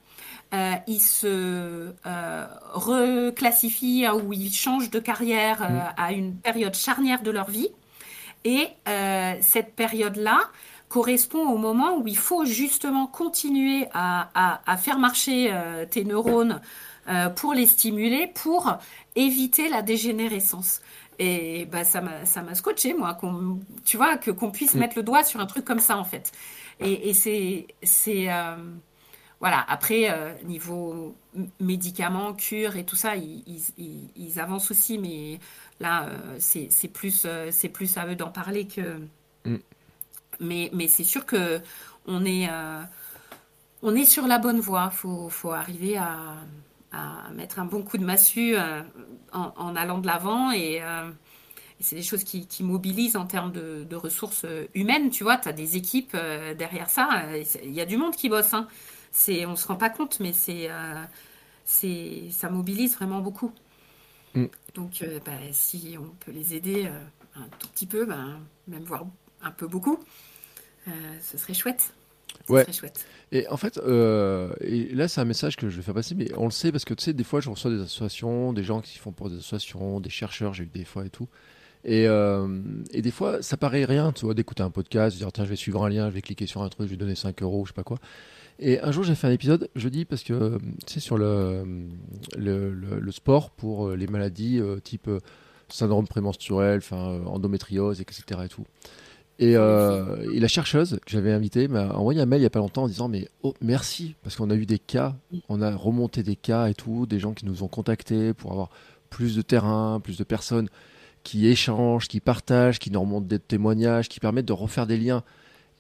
euh, ils se euh, reclassifient ou ils changent de carrière mm. à une période charnière de leur vie. Et cette période-là, correspond au moment où il faut justement continuer à, à faire marcher tes neurones euh, pour les stimuler, pour éviter la dégénérescence. Et bah, ça m'a scotché, moi, tu vois, que qu'on puisse mm. mettre le doigt sur un truc comme ça, en fait. Et, et c'est. Euh, voilà, après, euh, niveau médicaments, cure et tout ça, ils, ils, ils avancent aussi, mais là, c'est plus, c'est plus à eux d'en parler que. Mm. Mais, mais c'est sûr que on est, on est sur la bonne voie. Il faut, faut arriver à à mettre un bon coup de massue euh, en, allant de l'avant. Et, euh, c'est des choses qui, mobilisent en termes de, ressources euh, humaines. Tu vois, tu as des équipes derrière ça. Il y a du monde qui bosse. Hein. C'est, on ne se rend pas compte, mais c'est, c'est, ça mobilise vraiment beaucoup. Mm. Donc, bah, si on peut les aider un tout petit peu, ben, même voir un peu beaucoup, ce serait chouette. Ouais. Très chouette. Et en fait, euh, et là, c'est un message que je vais faire passer, mais on le sait parce que tu sais, des fois, je reçois des associations, des gens qui font pour des associations, des chercheurs, j'ai eu des fois et tout. Et, euh, et des fois, ça paraît rien, tu vois, d'écouter un podcast, de dire tiens, je vais suivre un lien, je vais cliquer sur un truc, je vais donner 5 euros, je sais pas quoi. Et un jour, j'ai fait un épisode, je dis, parce que tu sais, sur le, sport pour les maladies euh, type syndrome prémenstruel, enfin, endométriose, etc. et tout. Euh, et, la chercheuse que j'avais invitée m'a envoyé un mail il n'y a pas longtemps en disant mais oh, merci parce qu'on a eu des cas, on a remonté des cas et tout, des gens qui nous ont contactés pour avoir plus de terrain, plus de personnes qui échangent, qui partagent, qui nous remontent des témoignages, qui permettent de refaire des liens.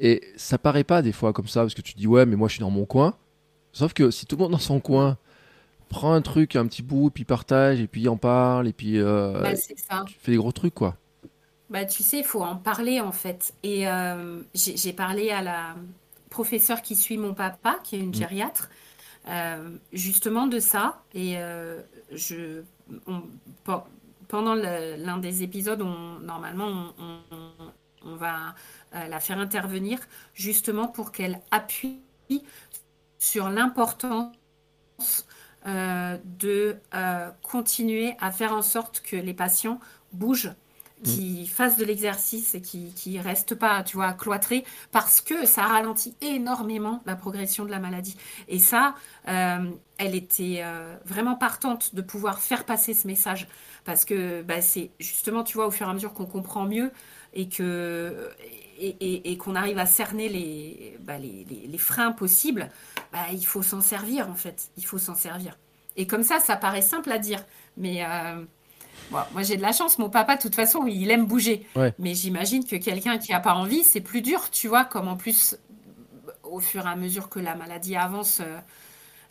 Et ça paraît pas des fois comme ça parce que tu dis ouais mais moi je suis dans mon coin. Sauf que si tout le monde dans son coin prend un truc, un petit bout, puis partage, et puis en parle, et puis euh, bah, tu fais des gros trucs quoi. Bah, tu sais, il faut en parler en fait. Et euh, j'ai parlé à la professeure qui suit mon papa, qui est une mm. gériatre, euh, justement de ça. Et euh, je, pendant l'un des épisodes, on, normalement, on, va la faire intervenir justement pour qu'elle appuie sur l'importance de continuer à faire en sorte que les patients bougent qui mm. fassent de l'exercice et qui qui restent pas, tu vois, cloîtrés, parce que ça ralentit énormément la progression de la maladie. Et ça, euh, elle était euh, vraiment partante de pouvoir faire passer ce message, parce que bah, c'est justement, tu vois, au fur et à mesure qu'on comprend mieux et que et, qu'on arrive à cerner bah, les, les, freins possibles, bah, il faut s'en servir en fait. Il faut s'en servir. Et comme ça, ça paraît simple à dire. Mais euh, moi, j'ai de la chance. Mon papa, de toute façon, il aime bouger. Mais j'imagine que quelqu'un qui n'a pas envie, c'est plus dur, tu vois, comme en plus, au fur et à mesure que la maladie avance, euh,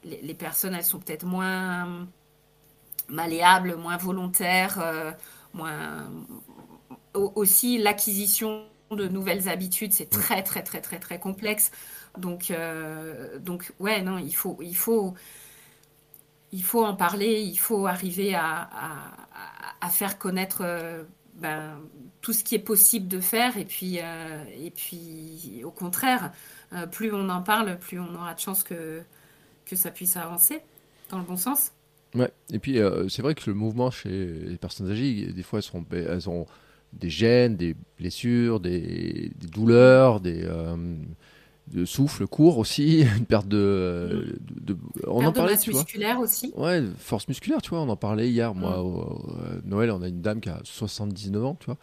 les, personnes, elles sont peut-être moins malléables, moins volontaires, euh, moins. Aussi, l'acquisition de nouvelles habitudes, c'est très, très, très, très, très complexe. Donc, donc ouais, non, il faut, il faut, il faut en parler, il faut arriver à, faire connaître euh, ben, tout ce qui est possible de faire. Et puis, euh, et puis au contraire, euh, plus on en parle, plus on aura de chances que, que ça puisse avancer dans le bon sens. Ouais, et puis c'est vrai que le mouvement chez les personnes âgées, des fois, sont, elles ont des gènes, des blessures, des, douleurs, des de souffle court aussi, [LAUGHS] une perte de, de, on en parlait, tu musculaire aussi. Ouais, force musculaire, tu vois, on en parlait hier. Moi, au, Noël, on a une dame qui a 79 ans, tu vois,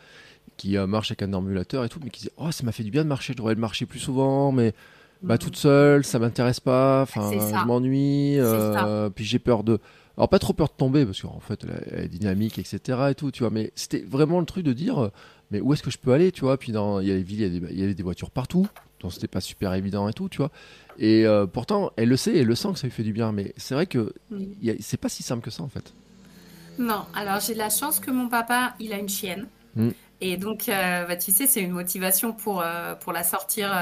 qui euh, marche avec un ambulateur et tout, mais qui dit Oh, ça m'a fait du bien de marcher, je devrais marcher plus souvent, mais bah, toute seule, ça m'intéresse pas, enfin, je m'ennuie, euh, puis j'ai peur de. Alors, pas trop peur de tomber, parce qu'en fait, elle est dynamique, etc. et tout, tu vois, mais c'était vraiment le truc de dire Mais où est-ce que je peux aller, tu vois, puis dans, il y a les villes, il y, avait des voitures partout donc c'était pas super évident et tout, tu vois. Et euh, pourtant, elle le sait, elle le sent que ça lui fait du bien, mais c'est vrai que c'est pas si simple que ça en fait. Non, alors j'ai la chance que mon papa, il a une chienne. Mm. Et donc, euh, bah, tu sais, c'est une motivation pour, euh, pour la sortir.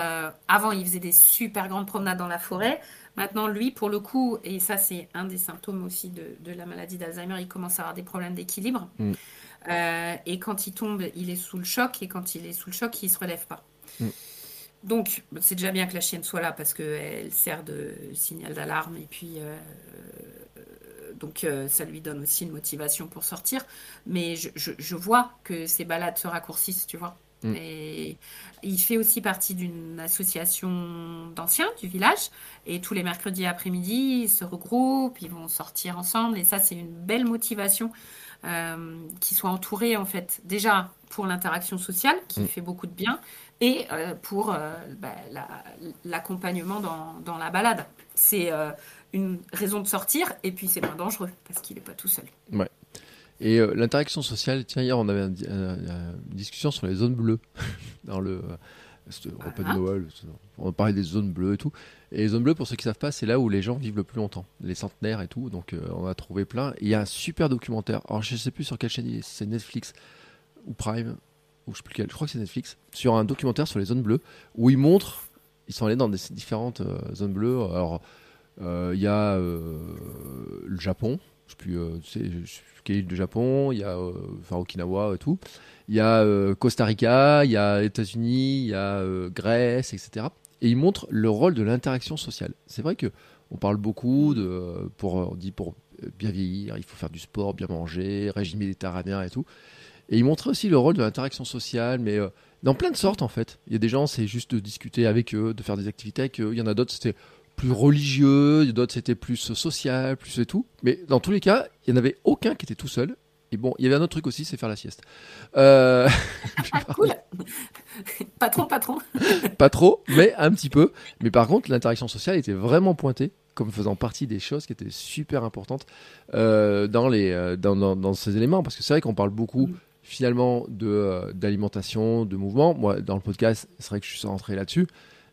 avant, il faisait des super grandes promenades dans la forêt. Maintenant, lui, pour le coup, et ça, c'est un des symptômes aussi de, de la maladie d'Alzheimer, il commence à avoir des problèmes d'équilibre. Mm. et quand il tombe, il est sous le choc. Et quand il est sous le choc, il se relève pas. Mm. Donc, c'est déjà bien que la chienne soit là parce qu'elle sert de signal d'alarme et puis euh, donc euh, ça lui donne aussi une motivation pour sortir. Mais je, vois que ces balades se raccourcissent, tu vois. Mm. Et il fait aussi partie d'une association d'anciens du village. Et tous les mercredis après-midi, ils se regroupent, ils vont sortir ensemble. Et ça, c'est une belle motivation euh, qu'ils soient entourés, en fait, déjà pour l'interaction sociale, qui mm. fait beaucoup de bien, et euh, pour euh, bah, l'accompagnement dans, la balade. C'est euh, une raison de sortir et puis c'est moins dangereux parce qu'il n'est pas tout seul. Ouais. Et l'interaction sociale, tiens, hier on avait une, discussion sur les zones bleues [LAUGHS] dans le repas de Noël. On parlait des zones bleues et tout. Et les zones bleues, pour ceux qui ne savent pas, c'est là où les gens vivent le plus longtemps, les centenaires et tout. Donc on a trouvé plein. Il y a un super documentaire. Alors je ne sais plus sur quelle chaîne, c'est Netflix ou Prime je sais plus je crois que c'est Netflix, sur un documentaire sur les zones bleues, où ils montrent, ils sont allés dans différentes euh, zones bleues. Alors, euh, il y a euh, le Japon, je sais plus, sais, quelle île du Japon, il y a Okinawa et tout. Il y a Costa Rica, il y a États-Unis, il y a Grèce, etc. Et ils montrent le rôle de l'interaction sociale. C'est vrai que on parle beaucoup de, pour, on dit pour bien vieillir, il faut faire du sport, bien manger, régime méditerranéen et tout. Et il montrait aussi le rôle de l'interaction sociale, mais euh, dans plein de sortes en fait. Il y a des gens, c'est juste de discuter avec eux, de faire des activités avec eux. Il y en a d'autres, c'était plus religieux, d'autres, c'était plus social, plus et tout. Mais dans tous les cas, il n'y en avait aucun qui était tout seul. Et bon, il y avait un autre truc aussi, c'est faire la sieste. Euh... [LAUGHS] Ah, cool. patron, patron. [LAUGHS] Pas trop, mais un petit peu. Mais par contre, l'interaction sociale était vraiment pointée comme faisant partie des choses qui étaient super importantes euh, dans, les, dans, dans, ces éléments. Parce que c'est vrai qu'on parle beaucoup mm finalement de euh, d'alimentation, de mouvement. Moi, dans le podcast, c'est vrai que je suis rentré là-dessus.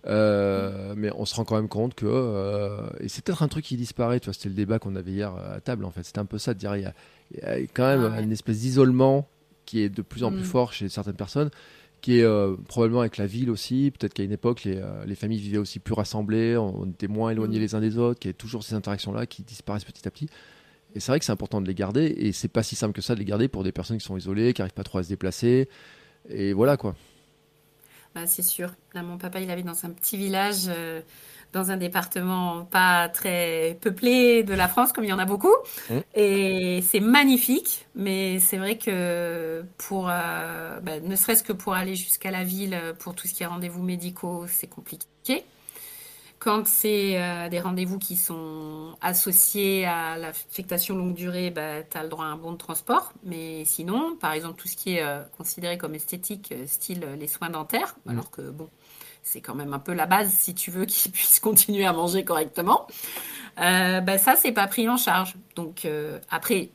Euh, mais on se rend quand même compte que euh, et c'est peut-être un truc qui disparaît. Tu vois, c'était le débat qu'on avait hier à table. En fait, c'était un peu ça de dire il y a, il y a quand même ah une espèce d'isolement qui est de plus en plus mm. fort chez certaines personnes, qui est probablement avec la ville aussi. Peut-être qu'à une époque, les, les, familles vivaient aussi plus rassemblées, on, était moins éloignés mm. les uns des autres, qu'il y a toujours ces interactions-là qui disparaissent petit à petit. Et c'est vrai que c'est important de les garder, et c'est pas si simple que ça de les garder pour des personnes qui sont isolées, qui n'arrivent pas trop à se déplacer. Et voilà quoi. Bah, c'est sûr. Là, mon papa, il avait dans un petit village, euh, dans un département pas très peuplé de la France, comme il y en a beaucoup. Mmh. Et c'est magnifique, mais c'est vrai que pour, euh, bah, ne serait-ce que pour aller jusqu'à la ville, pour tout ce qui est rendez-vous médicaux, c'est compliqué. Quand c'est euh, des rendez-vous qui sont associés à l'affectation longue durée, bah, tu as le droit à un bon de transport. Mais sinon, par exemple, tout ce qui est euh, considéré comme esthétique, euh, style les soins dentaires, Mm. alors que bon, c'est quand même un peu la base si tu veux [LAUGHS] qu'ils puissent continuer à manger correctement, euh, bah, ça, c'est pas pris en charge. Donc euh, après,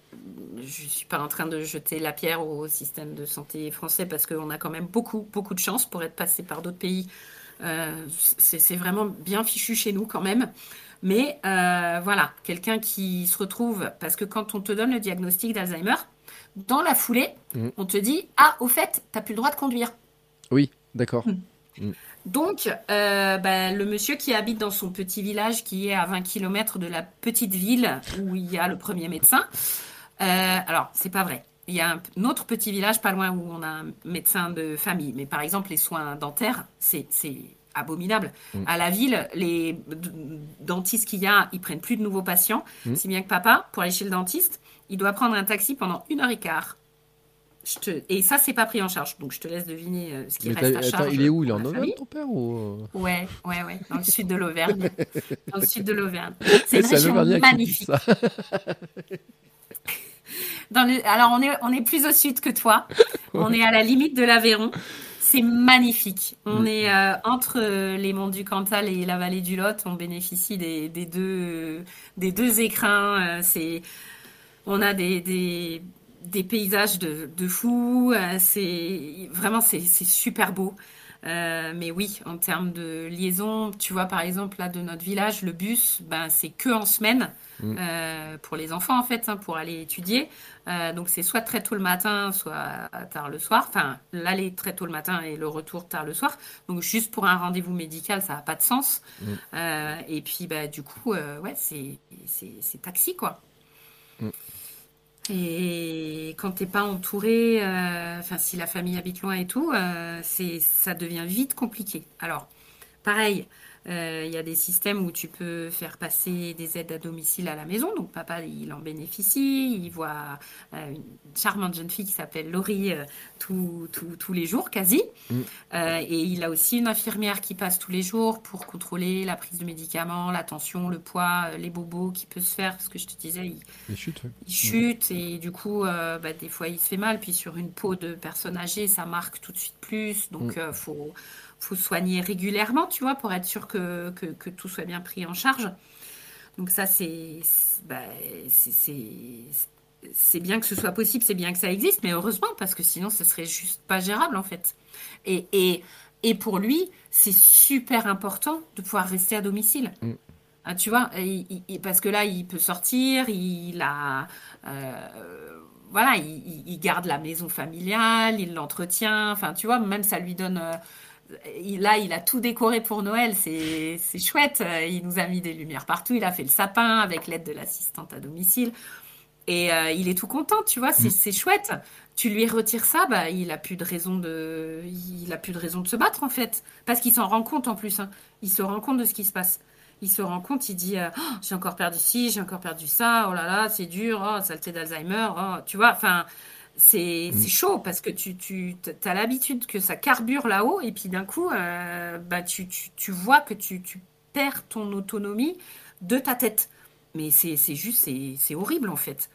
je suis pas en train de jeter la pierre au système de santé français parce qu'on a quand même beaucoup, beaucoup de chance pour être passé par d'autres pays. Euh, c'est vraiment bien fichu chez nous quand même. Mais euh, voilà, quelqu'un qui se retrouve, parce que quand on te donne le diagnostic d'Alzheimer, dans la foulée, Mhm. on te dit Ah, au fait, t'as plus le droit de conduire. Oui, d'accord. Donc, euh, bah, le monsieur qui habite dans son petit village qui est à 20 km de la petite ville où il y a le premier médecin, euh, alors, c'est pas vrai. Il y a un, autre petit village pas loin où on a un médecin de famille. Mais par exemple, les soins dentaires, c'est abominable. Mm. À la ville, les dentistes qu'il y a, ils prennent plus de nouveaux patients. Mm. Si bien que papa, pour aller chez le dentiste, il doit prendre un taxi pendant une heure et quart. Je te... Et ça, c'est pas pris en charge. Donc, je te laisse deviner euh, ce qui Mais reste à attends, charge. il est où? Il est en Auvergne, ton père ou... euh? Ouais, ouais, ouais, dans le sud de l'Auvergne. [LAUGHS] Dans le sud de l'Auvergne. C'est une région magnifique. [LAUGHS] ça. Dans le... Alors, on est, on est plus au sud que toi. On est à la limite de l'Aveyron. C'est magnifique. On Mm. est euh, entre euh, les monts du Cantal et la vallée du Lot. On bénéficie des, des deux, des deux écrins. Euh, C'est, on a des, des, des paysages de, de fou. Euh, C'est vraiment, c'est c'est super beau. Euh, mais oui, en termes de liaison, tu vois, par exemple, là, de notre village, le bus, ben, c'est que en semaine Mm. euh, pour les enfants, en fait, hein, pour aller étudier. Euh, donc, c'est soit très tôt le matin, soit tard le soir. Enfin, l'aller très tôt le matin et le retour tard le soir. Donc, juste pour un rendez-vous médical, ça n'a pas de sens. Mm. Et puis, bah, du coup, ouais, c'est taxi, quoi. Mm. Et quand t'es pas entouré, euh, enfin si la famille habite loin et tout, euh, c'est ça devient vite compliqué. Alors, pareil, il y a des systèmes où tu peux faire passer des aides à domicile à la maison. Donc papa, il en bénéficie. Il voit euh, une charmante jeune fille qui s'appelle Laurie euh, tous tous- tous les jours, quasi. Mm. Euh, et il a aussi une infirmière qui passe tous les jours pour contrôler la prise de médicaments, la tension, le poids, euh, les bobos qui peut se faire. Parce que je te disais, il, ouais. il chute et du coup, euh, bah, des fois, il se fait mal. Puis sur une peau de personne âgée, ça marque tout de suite plus. Donc, Mm. euh, faut, faut soigner régulièrement, tu vois, pour être sûr que, que, que tout soit bien pris en charge. Donc ça, c'est c'est- bah, c'est- bien que ce soit possible, c'est bien que ça existe, mais heureusement, parce que sinon, ce serait juste pas gérable, en fait. Et, et, et pour lui, c'est super important de pouvoir rester à domicile. Mm. Ah, tu vois, il- il- il- parce que là, il peut sortir, il a, euh, voilà, il, garde la maison familiale, il l'entretient, enfin, tu vois, même ça lui donne, euh, là, il a tout décoré pour Noël, c'est, chouette, Euh, il nous a mis des lumières partout, il a fait le sapin avec l'aide de l'assistante à domicile, et euh, il est tout content, tu vois, c'est, c'est chouette. Tu lui retires ça, bah, il a plus de raison de, il a plus de raison de se battre en fait, parce qu'il s'en rend compte en plus, hein. Il se rend compte de ce qui se passe. Il se rend compte, il dit euh, Oh, j'ai encore perdu ci, j'ai encore perdu ça, oh là là, c'est dur, oh, saleté d'Alzheimer, oh, tu vois, enfin, c'est c'est chaud parce que tu, tu as l'habitude que ça carbure là-haut et puis d'un coup, euh, bah, tu, tu, tu vois que tu, tu perds ton autonomie de ta tête. Mais c'est juste, c'est horrible en fait.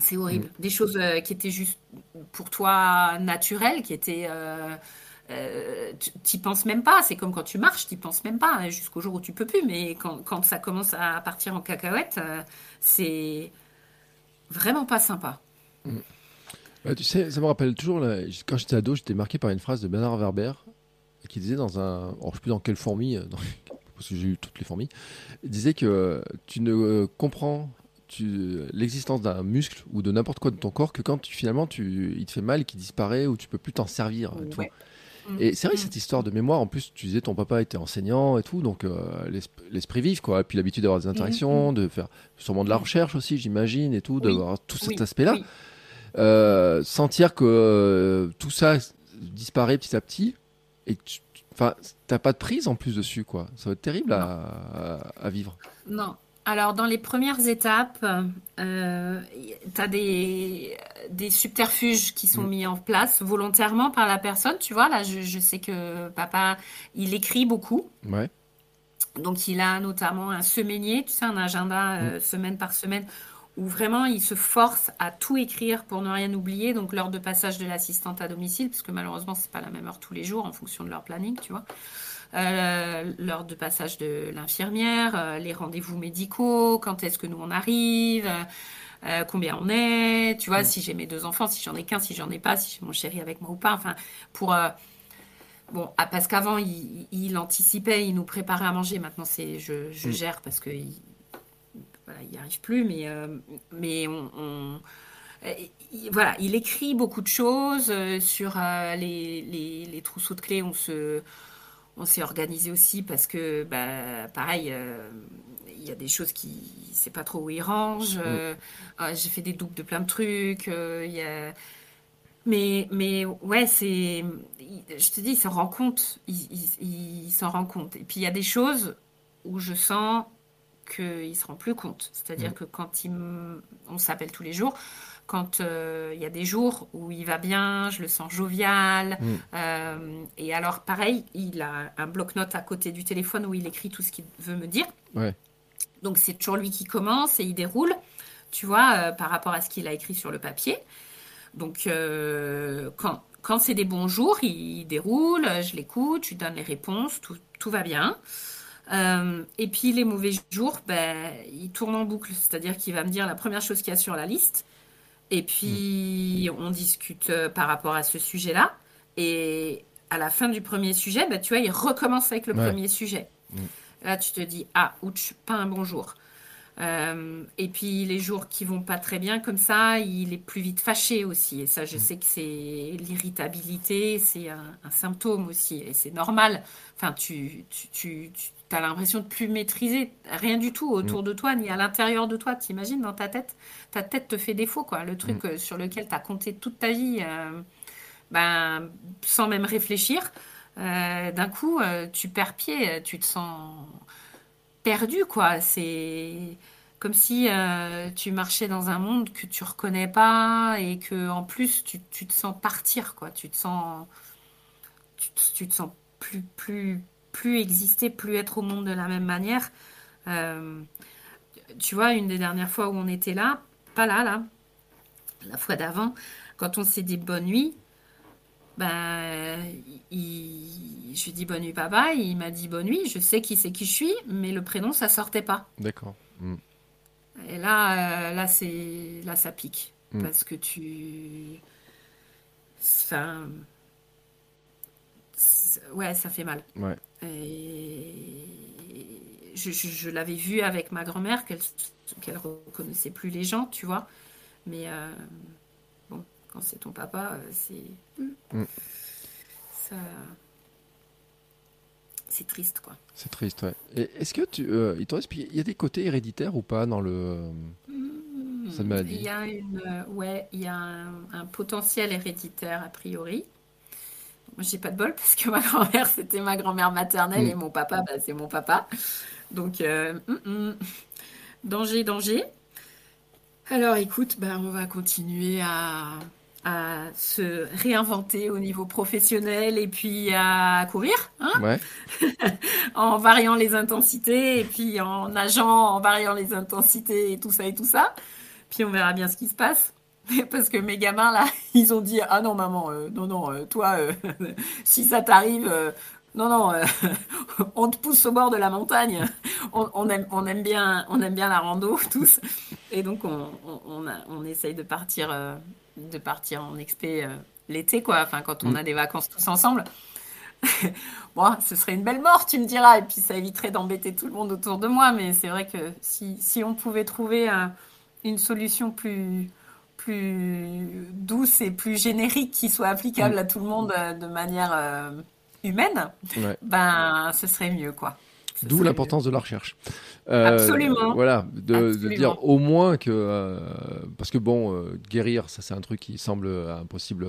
C'est horrible. Des choses euh, qui étaient juste pour toi naturelles, qui étaient. euh, euh, t'y penses même pas. C'est comme quand tu marches, t'y penses même pas hein, jusqu'au jour où tu peux plus. Mais quand, quand ça commence à partir en cacahuète, euh, c'est vraiment pas sympa. Tu sais, ça me rappelle toujours, là, quand j'étais ado, j'étais marqué par une phrase de Bernard Werber qui disait dans un. Alors, je sais plus dans quelle fourmi, euh, dans- [LAUGHS] parce que j'ai eu toutes les fourmis. Il disait que euh, tu ne euh, comprends tu- l'existence d'un muscle ou de n'importe quoi de ton corps que quand tu, finalement tu, il te fait mal, qu'il disparaît ou tu peux plus t'en servir. Ouais. Et c'est vrai que Mm. cette histoire de mémoire, en plus, tu disais ton papa était enseignant et tout, donc euh, l'esp- l'esprit vif, quoi. Et puis l'habitude d'avoir des interactions, de faire sûrement de la recherche aussi, j'imagine, et tout, Mm. Oui. d'avoir tout cet Oui, aspect-là. oui. Euh, sentir que euh, tout ça disparaît petit à petit et tu enfin t'as pas de prise en plus dessus quoi ça va être terrible à, à- à vivre Non. Alors, dans les premières étapes, euh, tu as des, des subterfuges qui sont Mm. mis en place volontairement par la personne. Tu vois, là, je, je sais que papa, il écrit beaucoup. ouais Donc il a notamment un semainier, tu sais, un agenda euh, semaine par semaine, où vraiment il se force à tout écrire pour ne rien oublier. Donc l'heure de passage de l'assistante à domicile, parce que malheureusement c'est pas la même heure tous les jours en fonction de leur planning, tu vois. Euh, l'heure de passage de l'infirmière, euh, les rendez-vous médicaux, quand est-ce que nous on arrive, euh, combien on est, tu vois, si j'ai mes deux enfants, si j'en ai qu'un, si j'en ai pas, si j'ai mon chéri avec moi ou pas, enfin, pour... Bon, ah, parce qu'avant, il, anticipait, il nous préparait à manger. Maintenant, c'est je, je, mm. gère parce que il, voilà, il n'y arrive plus, mais, mais on, voilà, il écrit beaucoup de choses sur les, les, les, trousseaux de clés. On se, on s'est organisé aussi parce que, bah, pareil, euh, il y a des choses qui, c'est pas trop où ils rangent. Mm. Euh, ah, j'ai fait des doubles de plein de trucs. Euh, y a... Mais, mais ouais, c'est, je te dis, il s'en rend compte. S'en compte. Et puis il y a des choses où je sens qu'il se rend plus compte. C'est-à-dire mm. que quand il, on s'appelle tous les jours, quand euh, il y a des jours où il va bien, je le sens jovial. Mm. Euh, et alors, pareil, il a un bloc-notes à côté du téléphone où il écrit tout ce qu'il veut me dire. Donc, c'est toujours lui qui commence et il déroule, tu vois, euh, par rapport à ce qu'il a écrit sur le papier. Donc, quand, quand c'est des bons jours, il, déroule, je l'écoute, je lui donne les réponses, tout, tout va bien. et puis les mauvais jours, ben, il tourne en boucle, c'est-à-dire qu'il va me dire la première chose qu'il y a sur la liste, et puis, on discute euh, par rapport à ce sujet-là. Et à la fin du premier sujet, bah, tu vois, il recommence avec le premier sujet. Mm. Là, tu te dis, ah, ouch, pas un bon jour. Euh, et puis les jours qui vont pas très bien comme ça, il est plus vite fâché aussi. Et ça, je mm. sais que c'est l'irritabilité, c'est un, symptôme aussi. Et c'est normal. Enfin, tu, tu, tu as l'impression de plus maîtriser rien du tout autour mm. de toi, ni à l'intérieur de toi. T'imagines dans ta tête Ta tête te fait défaut, quoi. Le truc mm. euh, sur lequel tu as compté toute ta vie, euh, ben, sans même réfléchir. Euh, d'un coup, tu perds pied, tu te sens perdu, quoi. C'est comme si tu marchais dans un monde que tu reconnais pas et que en plus tu, te sens partir, quoi. Tu te sens, tu, sens plus, plus plus exister, plus être au monde de la même manière. Euh, tu vois, une des dernières fois où on était là, pas là, là, la fois d'avant, quand on s'est dit bonne nuit, ben, il, je lui dis bonne nuit papa, il m'a dit bonne nuit, je sais qui c'est qui je suis, mais le prénom ça sortait pas. D'accord. Hmm. Et là, euh, là c'est, là ça pique hmm. parce que tu, enfin, ouais, ça fait mal. Ouais. Et je, l'avais vu avec ma grand-mère, qu'elle qu'elle reconnaissait plus les gens, tu vois. Mais euh, quand c'est ton papa, euh, c'est. Mm. Ça. C'est triste, quoi. C'est triste, ouais. Est-ce que tu. Euh, il y a des côtés héréditaires ou pas dans le. Mm. cette maladie Il y a, une, ouais, il y a un potentiel héréditaire, a priori. Moi, j'ai pas de bol [LAUGHS] parce que ma grand-mère, c'était ma grand-mère maternelle et mm. mon papa, bah, c'est mon papa. Donc, euh, mm, mm. danger, danger. Alors, écoute, bah, on va continuer à, se réinventer au niveau professionnel et puis à courir, hein [LAUGHS] en variant les intensités et puis en nageant, en variant les intensités et tout ça et tout ça. Puis on verra bien ce qui se passe. [LAUGHS] Parce que mes gamins, là, [LAUGHS] ils ont dit Ah non, maman, euh, non, non, euh, toi, euh, si ça t'arrive, non, non, on te pousse au bord de la montagne. On, aime, on, aime, bien, on aime bien la rando, tous. Et donc, on, on, on essaye de partir, de partir en expé l'été, quoi. Enfin, quand on mm. a des vacances tous ensemble. [LAUGHS] bon, ce serait une belle mort, tu me diras. Et puis, ça éviterait d'embêter tout le monde autour de moi. Mais c'est vrai que si, si on pouvait trouver une solution plus plus douce et plus générique qui soit applicable mm. à tout le monde euh, de manière euh, humaine, ben ce serait mieux quoi. D'où l'importance de la recherche. Euh, Absolument. Voilà, de, dire au moins que. parce que bon, guérir, ça c'est un truc qui semble impossible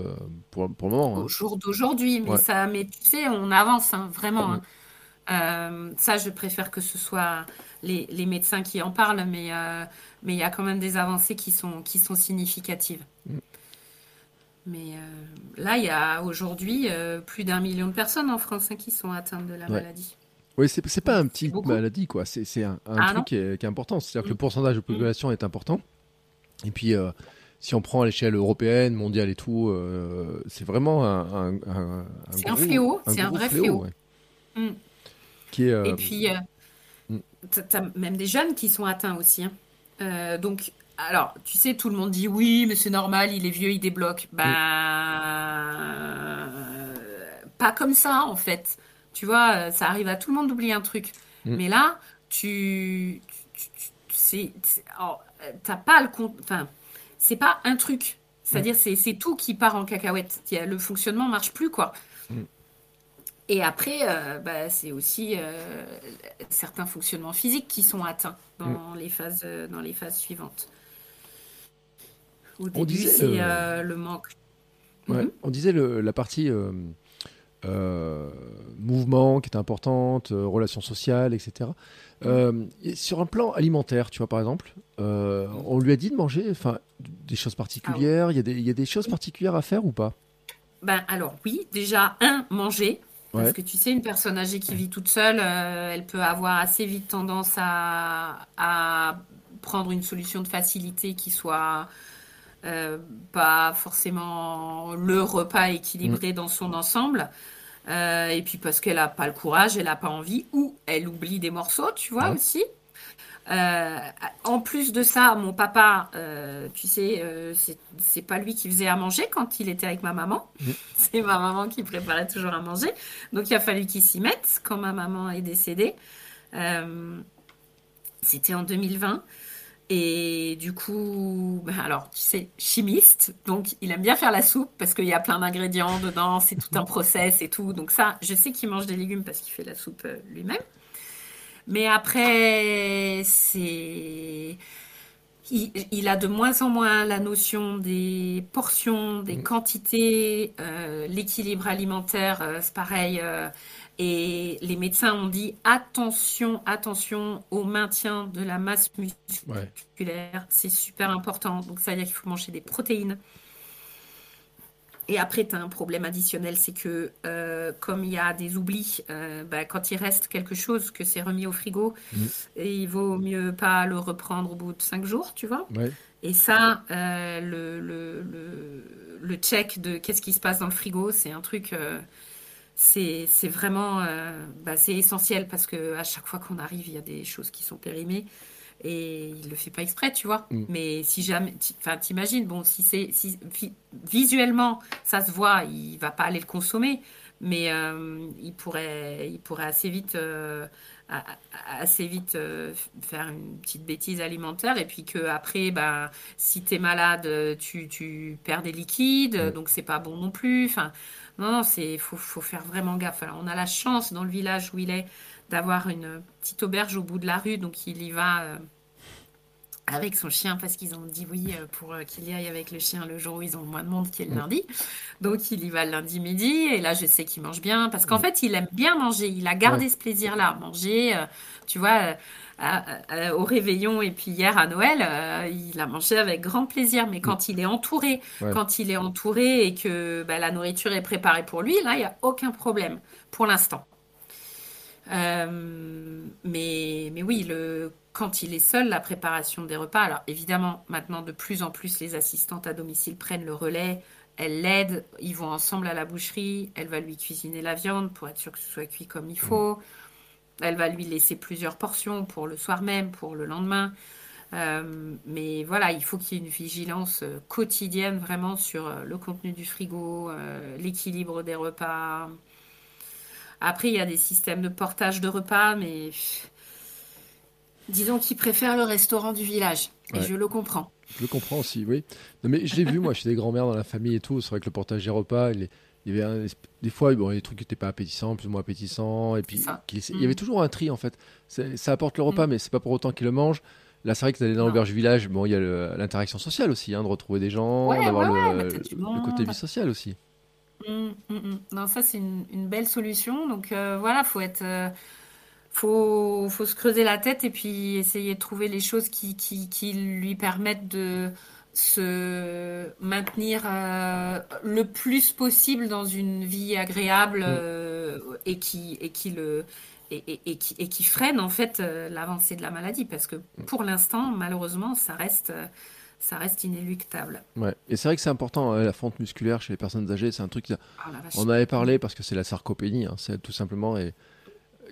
pour, pour le moment. Hein. Au jour d'aujourd'hui, mais, ça, mais tu sais, on avance hein, vraiment. Hein. ça, je préfère que ce soit les, les médecins qui en parlent, mais mais il y a quand même des avancées qui sont, qui sont significatives. Mm. Mais euh, là, il y a aujourd'hui euh, plus d'un million de personnes en France hein, qui sont atteintes de la maladie. Oui, c'est pas un petit maladie, quoi. C'est un, ah, truc qui est, important. C'est-à-dire que le mm. pourcentage de population est important. Et puis, euh, si on prend à l'échelle européenne, mondiale et tout, euh, c'est vraiment un, un, C'est un fléau, c'est un vrai fléau. Mm. Qui est, et puis, mm. tu as même des jeunes qui sont atteints aussi. Hein. donc, alors, tu sais, tout le monde dit oui, mais c'est normal, il est vieux, il débloque. Ben, pas comme ça, en fait. Tu vois, ça arrive à tout le monde d'oublier un truc. Mm. Mais là, tu, tu, oh, t'as pas le compte. Enfin, c'est pas un truc. C'est-à-dire, mm. c'est tout qui part en cacahuète. Le fonctionnement marche plus, quoi. Mm. Et après, euh, bah, c'est aussi euh, certains fonctionnements physiques qui sont atteints dans, les, phases, euh, dans les phases suivantes. Au début, c'est euh, le manque. Mhm. On disait la partie euh, euh, mouvement qui est importante, relations sociales, etc. sur un plan alimentaire, tu vois, par exemple, on lui a dit de manger enfin, des choses particulières. Ah il, y a des, il y a des choses particulières à faire ou pas? Ben, Alors, oui, déjà, un, manger. Parce que tu sais, une personne âgée qui vit toute seule, elle peut avoir assez vite tendance à, à, prendre une solution de facilité qui soit euh, pas forcément le repas équilibré mm. dans son ensemble. Euh, et puis parce qu'elle n'a pas le courage, elle n'a pas envie, ou elle oublie des morceaux, tu vois aussi. Euh, en plus de ça, mon papa, tu sais, c'est pas lui qui faisait à manger quand il était avec ma maman. Mm. [LAUGHS] C'est ma maman qui préparait toujours à manger. Donc il a fallu qu'il s'y mette quand ma maman est décédée. C'était en 2020. Et du coup, ben alors, tu sais, chimiste, donc il aime bien faire la soupe parce qu'il y a plein d'ingrédients dedans, c'est tout un [LAUGHS] process et tout. Donc ça, je sais qu'il mange des légumes parce qu'il fait la soupe euh, lui-même. Mais après, c'est... Il, a de moins en moins la notion des portions, des mmh. quantités, euh, l'équilibre alimentaire, euh, c'est pareil. Et les médecins ont dit attention, attention au maintien de la masse musculaire. C'est super important. Donc, ça veut dire qu'il faut manger des protéines. Et après, tu as un problème additionnel, c'est que euh, comme il y a des oublis, euh, bah, quand il reste quelque chose que c'est remis au frigo, mm. il vaut mieux pas le reprendre au bout de cinq jours, tu vois. Et ça, euh, le, le, le, le, check de qu'est-ce qui se passe dans le frigo, c'est un truc c'est vraiment euh, bah, c'est essentiel parce que à chaque fois qu'on arrive, il y a des choses qui sont périmées et il le fait pas exprès, tu vois. Mm. Mais si jamais, enfin, t'imagines, bon, si c'est si, visuellement ça se voit, il va pas aller le consommer, mais euh, il pourrait, il pourrait assez vite. Euh, assez vite faire une petite bêtise alimentaire et puis que après bah si tu es malade tu, tu perds des liquides mm. donc c'est pas bon non plus enfin non, non, c'est faut, faut faire vraiment gaffe. Alors, on a la chance dans le village où il est d'avoir une petite auberge au bout de la rue, donc il y va euh, avec son chien parce qu'ils ont dit oui euh, pour euh, qu'il y aille avec le chien le jour où ils ont moins de monde qui est le lundi. Donc il y va le lundi midi et là je sais qu'il mange bien parce qu'en fait il aime bien manger. Il a gardé ce plaisir-là, manger. tu vois au réveillon et puis hier à Noël, euh, il a mangé avec grand plaisir. Mais quand il est entouré, quand il est entouré et que bah, la nourriture est préparée pour lui, là, il n'y a aucun problème pour l'instant. Euh, mais, mais oui, le, quand il est seul, la préparation des repas. Alors évidemment, maintenant, de plus en plus, les assistantes à domicile prennent le relais. Elles l'aident, ils vont ensemble à la boucherie, elle va lui cuisiner la viande pour être sûr que ce soit cuit comme il faut. Elle va lui laisser plusieurs portions pour le soir même, pour le lendemain. Euh, mais voilà, il faut qu'il y ait une vigilance euh, quotidienne vraiment sur euh, le contenu du frigo, l'équilibre des repas. Après, il y a des systèmes de portage de repas, mais disons qu'il préfère le restaurant du village. Et je le comprends. Je le comprends aussi, oui. mais je l'ai vu, moi, chez des grands-mères dans la famille et tout. C'est vrai que le portage des repas, il il y avait des fois bon, des trucs qui n'étaient pas appétissants, plus ou moins appétissants, et puis il y avait mm. toujours un tri en fait. Ça apporte le repas, mm. mais c'est pas pour autant qu'ils le mangent. Là, c'est vrai que d'aller dans l'auberge village, bon, il y a l'interaction sociale aussi, hein, de retrouver des gens, d'avoir le, côté vie sociale aussi. Mm, non, ça c'est une, belle solution. Donc euh, voilà, faut être, euh, faut, faut se creuser la tête et puis essayer de trouver les choses qui, qui, qui lui permettent de se maintenir euh, le plus possible dans une vie agréable mm. euh, et qui et qui le et, et, qui, et, qui, freinent en fait l'avancée de la maladie parce que pour l'instant, malheureusement, ça reste ça reste inéluctable. Ouais. Et c'est vrai que c'est important, hein, la fonte musculaire chez les personnes âgées, c'est un truc. Ah, on avait parlé parce que c'est la sarcopénie, hein, c'est tout simplement. Et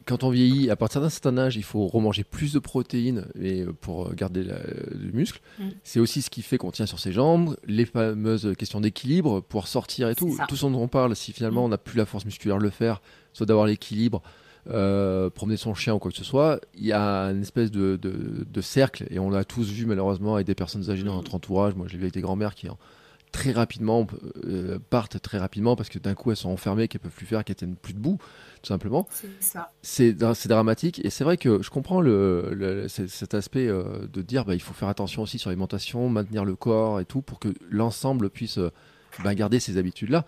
quand on vieillit, à partir d'un certain âge, il faut remanger plus de protéines et euh, pour garder le muscle. Mm. C'est aussi ce qui fait qu'on tient sur ses jambes, les fameuses questions d'équilibre, pouvoir sortir et tout. Tout ce dont on parle, si finalement mm. on n'a plus la force musculaire de le faire, soit d'avoir l'équilibre, euh, promener son chien ou quoi que ce soit, il y a une espèce de, de, cercle, et on l'a tous vu malheureusement avec des personnes âgées dans notre entourage. Moi, je l'ai vu avec des grands-mères qui très rapidement euh, partent très rapidement parce que d'un coup elles sont enfermées, qu'elles peuvent plus faire, qu'elles tiennent plus debout, tout simplement. C'est C'est dramatique et c'est vrai que je comprends le, cet aspect euh, de dire bah, il faut faire attention aussi sur l'alimentation, maintenir le corps et tout pour que l'ensemble puisse bah, garder ces habitudes là.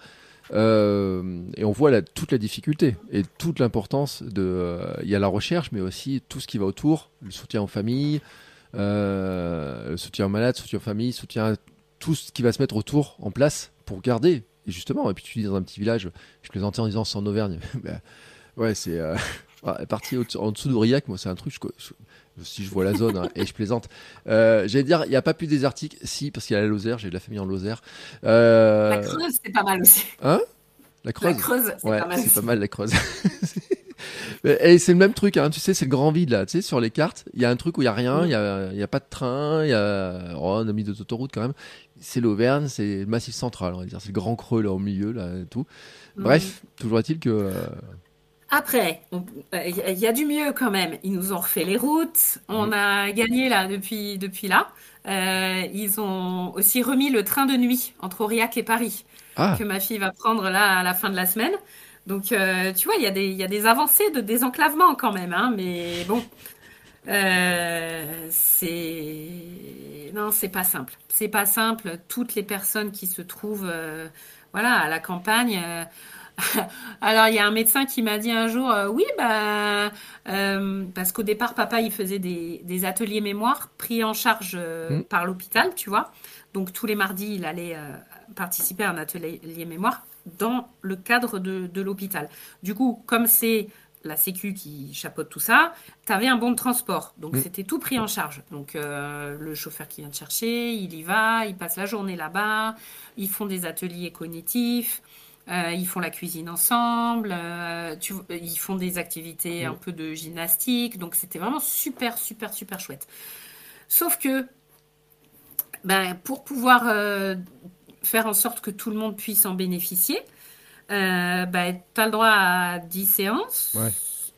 Euh, et on voit toute la difficulté et toute l'importance de. Euh, il y a la recherche, mais aussi tout ce qui va autour, le soutien aux familles, euh, le soutien aux malades, le soutien aux familles, soutien à tout ce qui va se mettre autour en place pour garder. Et justement, et puis tu dis dans un petit village, je plaisantais en disant c'est en Auvergne. [LAUGHS] Ben, ouais, c'est [LAUGHS] parti en dessous d'Aurillac, moi c'est un truc, je, si je vois la zone hein, et je plaisante. Euh, J'allais dire, il n'y a pas plus désertique, si, parce qu'il y a la Lozère, j'ai de la famille en Lozère. Euh... La Creuse, c'est pas mal aussi. Hein? La Creuse, la Creuse? C'est ouais, pas mal. C'est pas mal la Creuse. [LAUGHS] et c'est le même truc, hein, tu sais, c'est le grand vide là, tu sais, sur les cartes, il y a un truc où il n'y a rien, il n'y a, y a, pas de train, il y a, oh, on a mis des autoroutes quand même. C'est l'Auvergne, c'est le massif central, on va dire, c'est le grand creux là au milieu là et tout. Bref, toujours est-il que. Euh, après, il euh, y a du mieux quand même. Ils nous ont refait les routes. On mhm. a gagné là depuis, depuis là. Euh, ils ont aussi remis le train de nuit entre Aurillac et Paris ah. que ma fille va prendre là à la fin de la semaine. Donc, euh, tu vois, il y, a des, y a des avancées de désenclavement quand même. Hein, mais bon, c'est non, c'est pas simple. C'est pas simple. Toutes les personnes qui se trouvent, voilà, à la campagne [LAUGHS] Alors, il y a un médecin qui m'a dit un jour, euh, oui, bah, euh, parce qu'au départ, papa, il faisait des, ateliers mémoire pris en charge euh, mm. par l'hôpital, tu vois. Donc, tous les mardis, il allait participer à un atelier mémoire dans le cadre de, l'hôpital. Du coup, comme c'est la Sécu qui chapeaute tout ça, tu avais un bon de transport. Donc, mm. c'était tout pris en charge. Donc, le chauffeur qui vient te chercher, il y va, il passe la journée là-bas, ils font des ateliers cognitifs. Euh, ils font la cuisine ensemble, euh, ils font des activités un peu de gymnastique. Donc c'était vraiment super, super, super chouette. Sauf que ben, pour pouvoir euh, faire en sorte que tout le monde puisse en bénéficier, ben, tu as le droit à 10 séances,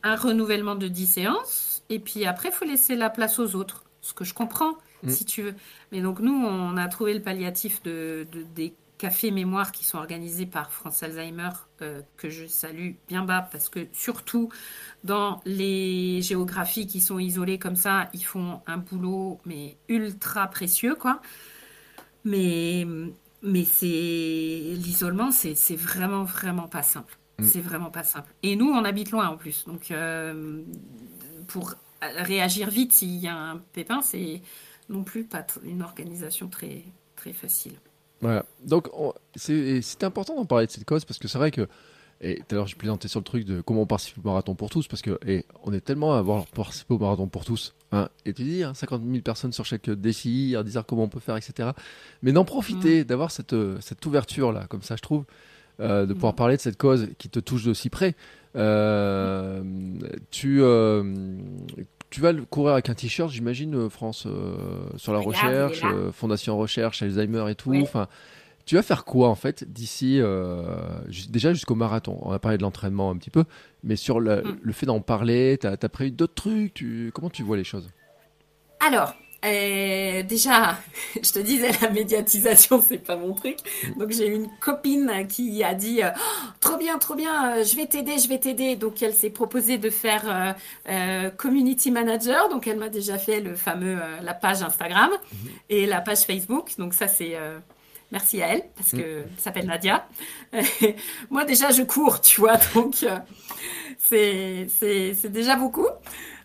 un renouvellement de 10 séances, et puis après, il faut laisser la place aux autres. Ce que je comprends, mm. si tu veux. Mais donc nous, on a trouvé le palliatif de, de des cafés mémoire qui sont organisés par France Alzheimer, euh, que je salue bien bas, parce que surtout dans les géographies qui sont isolées comme ça, ils font un boulot mais ultra précieux, quoi. Mais, mais c'est l'isolement, c'est vraiment, vraiment pas simple. Mm. C'est vraiment pas simple. Et nous, on habite loin en plus. Donc, euh, pour réagir vite s'il y a un pépin, c'est non plus pas une organisation très, très facile. Voilà. Donc, c'est important d'en parler de cette cause parce que c'est vrai que. Et tout à l'heure, j'ai plaisanté sur le truc de comment on participe au marathon pour tous parce que et on est tellement à avoir participé au marathon pour tous. Hein, et tu dis, hein, 50 000 personnes sur chaque défi, à dire comment on peut faire, etc. Mais d'en profiter, mm. d'avoir cette, cette ouverture-là, comme ça, je trouve, euh, de pouvoir mm. parler de cette cause qui te touche de si près. Euh, tu, euh, tu vas courir avec un t-shirt, j'imagine, euh, France, euh, sur la recherche, euh, Fondation Recherche, Alzheimer et tout. Enfin, tu vas faire quoi en fait d'ici déjà jusqu'au marathon? On a parlé de l'entraînement un petit peu, mais sur le, mm. fait d'en parler, tu as, as, prévu d'autres trucs? Tu, Comment tu vois les choses? Alors, euh, déjà, [LAUGHS] je te disais, la médiatisation, [LAUGHS] c'est pas mon truc. Donc, j'ai une copine qui a dit, euh, oh, trop bien, trop bien, euh, je vais t'aider, je vais t'aider. Donc, elle s'est proposée de faire community manager. Donc, elle m'a déjà fait le fameux, la page Instagram mhm. et la page Facebook. Donc, ça, c'est, merci à elle parce que mhm. s'appelle Nadia. [LAUGHS] Moi, déjà, je cours, tu vois. Donc, c'est, c'est, c'est déjà beaucoup.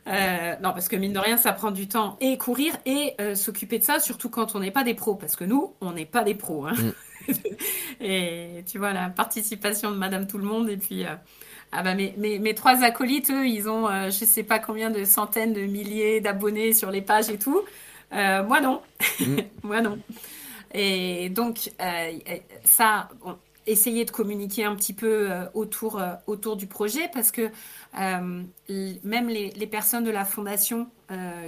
Euh, non, parce que mine de rien, ça prend du temps et courir et euh, s'occuper de ça, surtout quand on n'est pas des pros, parce que nous, on n'est pas des pros. Hein. Mm. [LAUGHS] et tu vois, la participation de Madame Tout le Monde, et puis euh, Ah bah mes, mes, mes, trois acolytes, eux, ils ont euh, je sais pas combien de centaines de milliers d'abonnés sur les pages et tout. Euh, moi non. Mm. [LAUGHS] moi non. Et donc, euh, ça, essayer de communiquer un petit peu euh, autour, euh, autour du projet parce que euh, même les, les, personnes de la fondation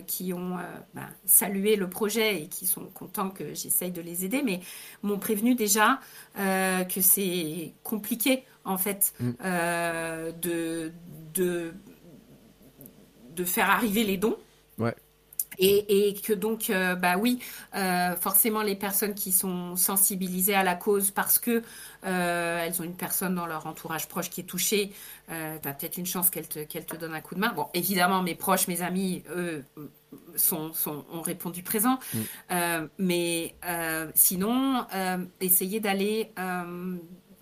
qui ont bah, salué le projet et qui sont contents que j'essaye de les aider, mais m'ont prévenu déjà que c'est compliqué en fait mm. de, de, de faire arriver les dons. Ouais. Et, que donc, euh, bah oui, euh, forcément, les personnes qui sont sensibilisées à la cause parce que euh, elles ont une personne dans leur entourage proche qui est touchée, tu as peut-être une chance qu'elle te, qu'elle te donne un coup de main. Bon, évidemment, mes proches, mes amis, eux, sont, sont, ont répondu présent. Mm. mais sinon, essayer d'aller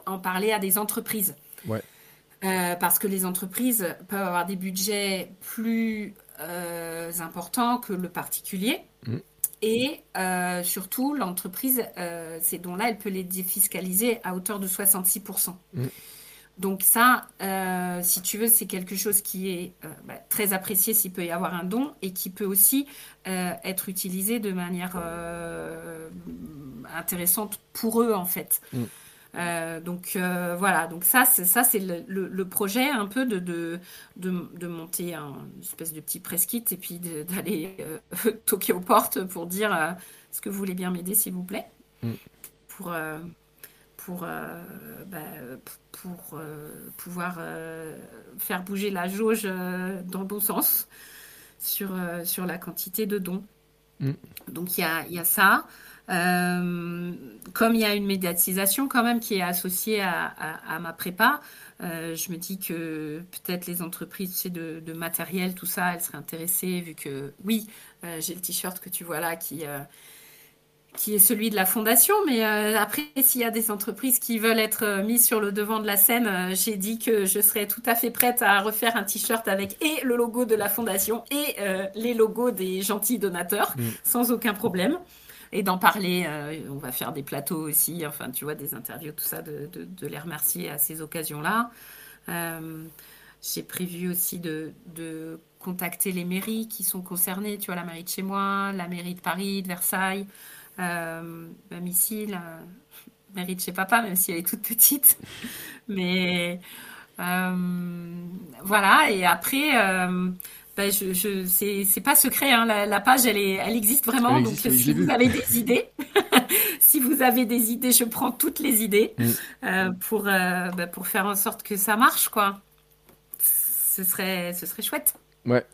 en parler à des entreprises. Ouais. parce que les entreprises peuvent avoir des budgets plus euh, importants que le particulier. Mm. Et euh, surtout, l'entreprise, euh, ces dons-là, elle peut les défiscaliser à hauteur de 66%. Mm. Donc ça, si tu veux, c'est quelque chose qui est bah, très apprécié s'il peut y avoir un don et qui peut aussi être utilisé de manière intéressante pour eux, en fait. Mm. Euh, donc euh, voilà, donc ça, c'est ça, c'est le, projet un peu de, de, de, monter un, une espèce de petit press kit et puis d'aller euh, [LAUGHS] toquer aux portes pour dire est-ce que vous voulez bien m'aider s'il vous plaît mm. pour pour bah, pour pouvoir faire bouger la jauge dans le bon sens sur sur la quantité de dons. Mm. Donc il y a, ça. Euh, comme il y a une médiatisation quand même qui est associée à, ma prépa, euh, je me dis que peut-être les entreprises de, de, matériel, tout ça, elles seraient intéressées vu que oui, euh, j'ai le t-shirt que tu vois là qui qui est celui de la fondation. Mais après, s'il y a des entreprises qui veulent être mises sur le devant de la scène, j'ai dit que je serais tout à fait prête à refaire un t-shirt avec et le logo de la fondation et les logos des gentils donateurs, mm. sans aucun problème et d'en parler. Euh, on va faire des plateaux aussi, enfin, tu vois, des interviews, tout ça, de, de, les remercier à ces occasions-là. Euh, j'ai prévu aussi de, de, contacter les mairies qui sont concernées, tu vois, la mairie de chez moi, la mairie de Paris, de Versailles, euh, même ici, la mairie de chez papa, même si elle est toute petite. [LAUGHS] Mais voilà, et après, ben, je, je c'est pas secret. Hein, la, page, elle, est, elle existe vraiment. donc, si vous avez des [LAUGHS] idées, [LAUGHS] si vous avez des idées, je prends toutes les idées mm. euh, pour, euh, ben, pour faire en sorte que ça marche, quoi. Ce serait, ce serait chouette. Ouais.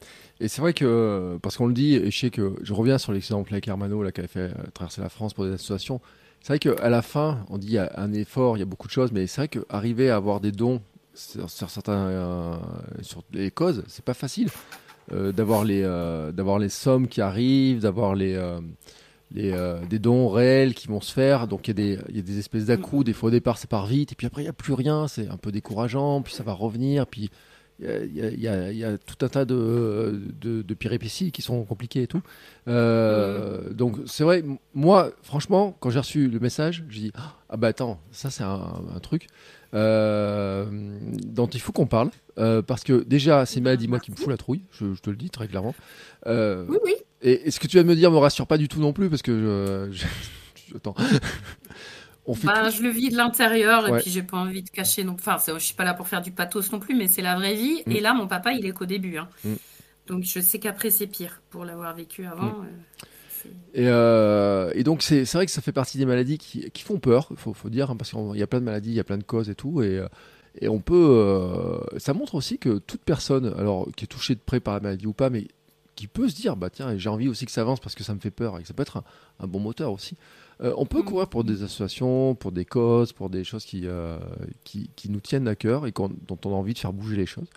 Et c'est vrai que, parce qu'on le dit, et je sais que je reviens sur l'exemple avec Hermano, là, qui a fait euh, traverser la France pour des associations. C'est vrai qu'à la fin, on dit il y a un effort, il y a beaucoup de choses, mais c'est vrai qu'arriver à avoir des dons sur, certains, sur les causes, c'est pas facile. Euh, d'avoir les, euh, d'avoir les sommes qui arrivent, d'avoir les, euh, les des dons réels qui vont se faire. Donc il y, a des, y a des espèces d'accrocs. Des fois au départ c'est part vite, et puis après il n'y a plus rien. C'est un peu décourageant. Puis ça va revenir. Puis il y, y, a tout un tas de, de, de, péripéties qui sont compliquées et tout. Donc c'est vrai, moi, franchement, quand j'ai reçu le message, je dis Ah bah attends, ça c'est un, un, truc dont il faut qu'on parle. Euh, parce que déjà, c'est maladie, moi, qui me fout la trouille, je, te le dis très clairement. Euh, oui, oui. Et, ce que tu viens de me dire me rassure pas du tout non plus, parce que je. Attends. On fait bah, je le vis de l'intérieur et puis j'ai pas envie de cacher non enfin je suis pas là pour faire du pathos non plus mais c'est la vraie vie et mm. là mon papa il est qu'au début hein. mm. donc je sais qu'après c'est pire pour l'avoir vécu avant mm. euh, et, donc c'est vrai que ça fait partie des maladies qui, qui font peur faut, faut dire hein, parce qu'il y a plein de maladies il y a plein de causes et tout et et on peut. Euh, ça montre aussi que toute personne, alors qui est touchée de près par la maladie ou pas, mais qui peut se dire, bah tiens, j'ai envie aussi que ça avance parce que ça me fait peur et que ça peut être un, bon moteur aussi. Euh, on peut mm. courir pour des associations, pour des causes, pour des choses qui, euh, qui, qui, nous tiennent à cœur et dont on a envie de faire bouger les choses.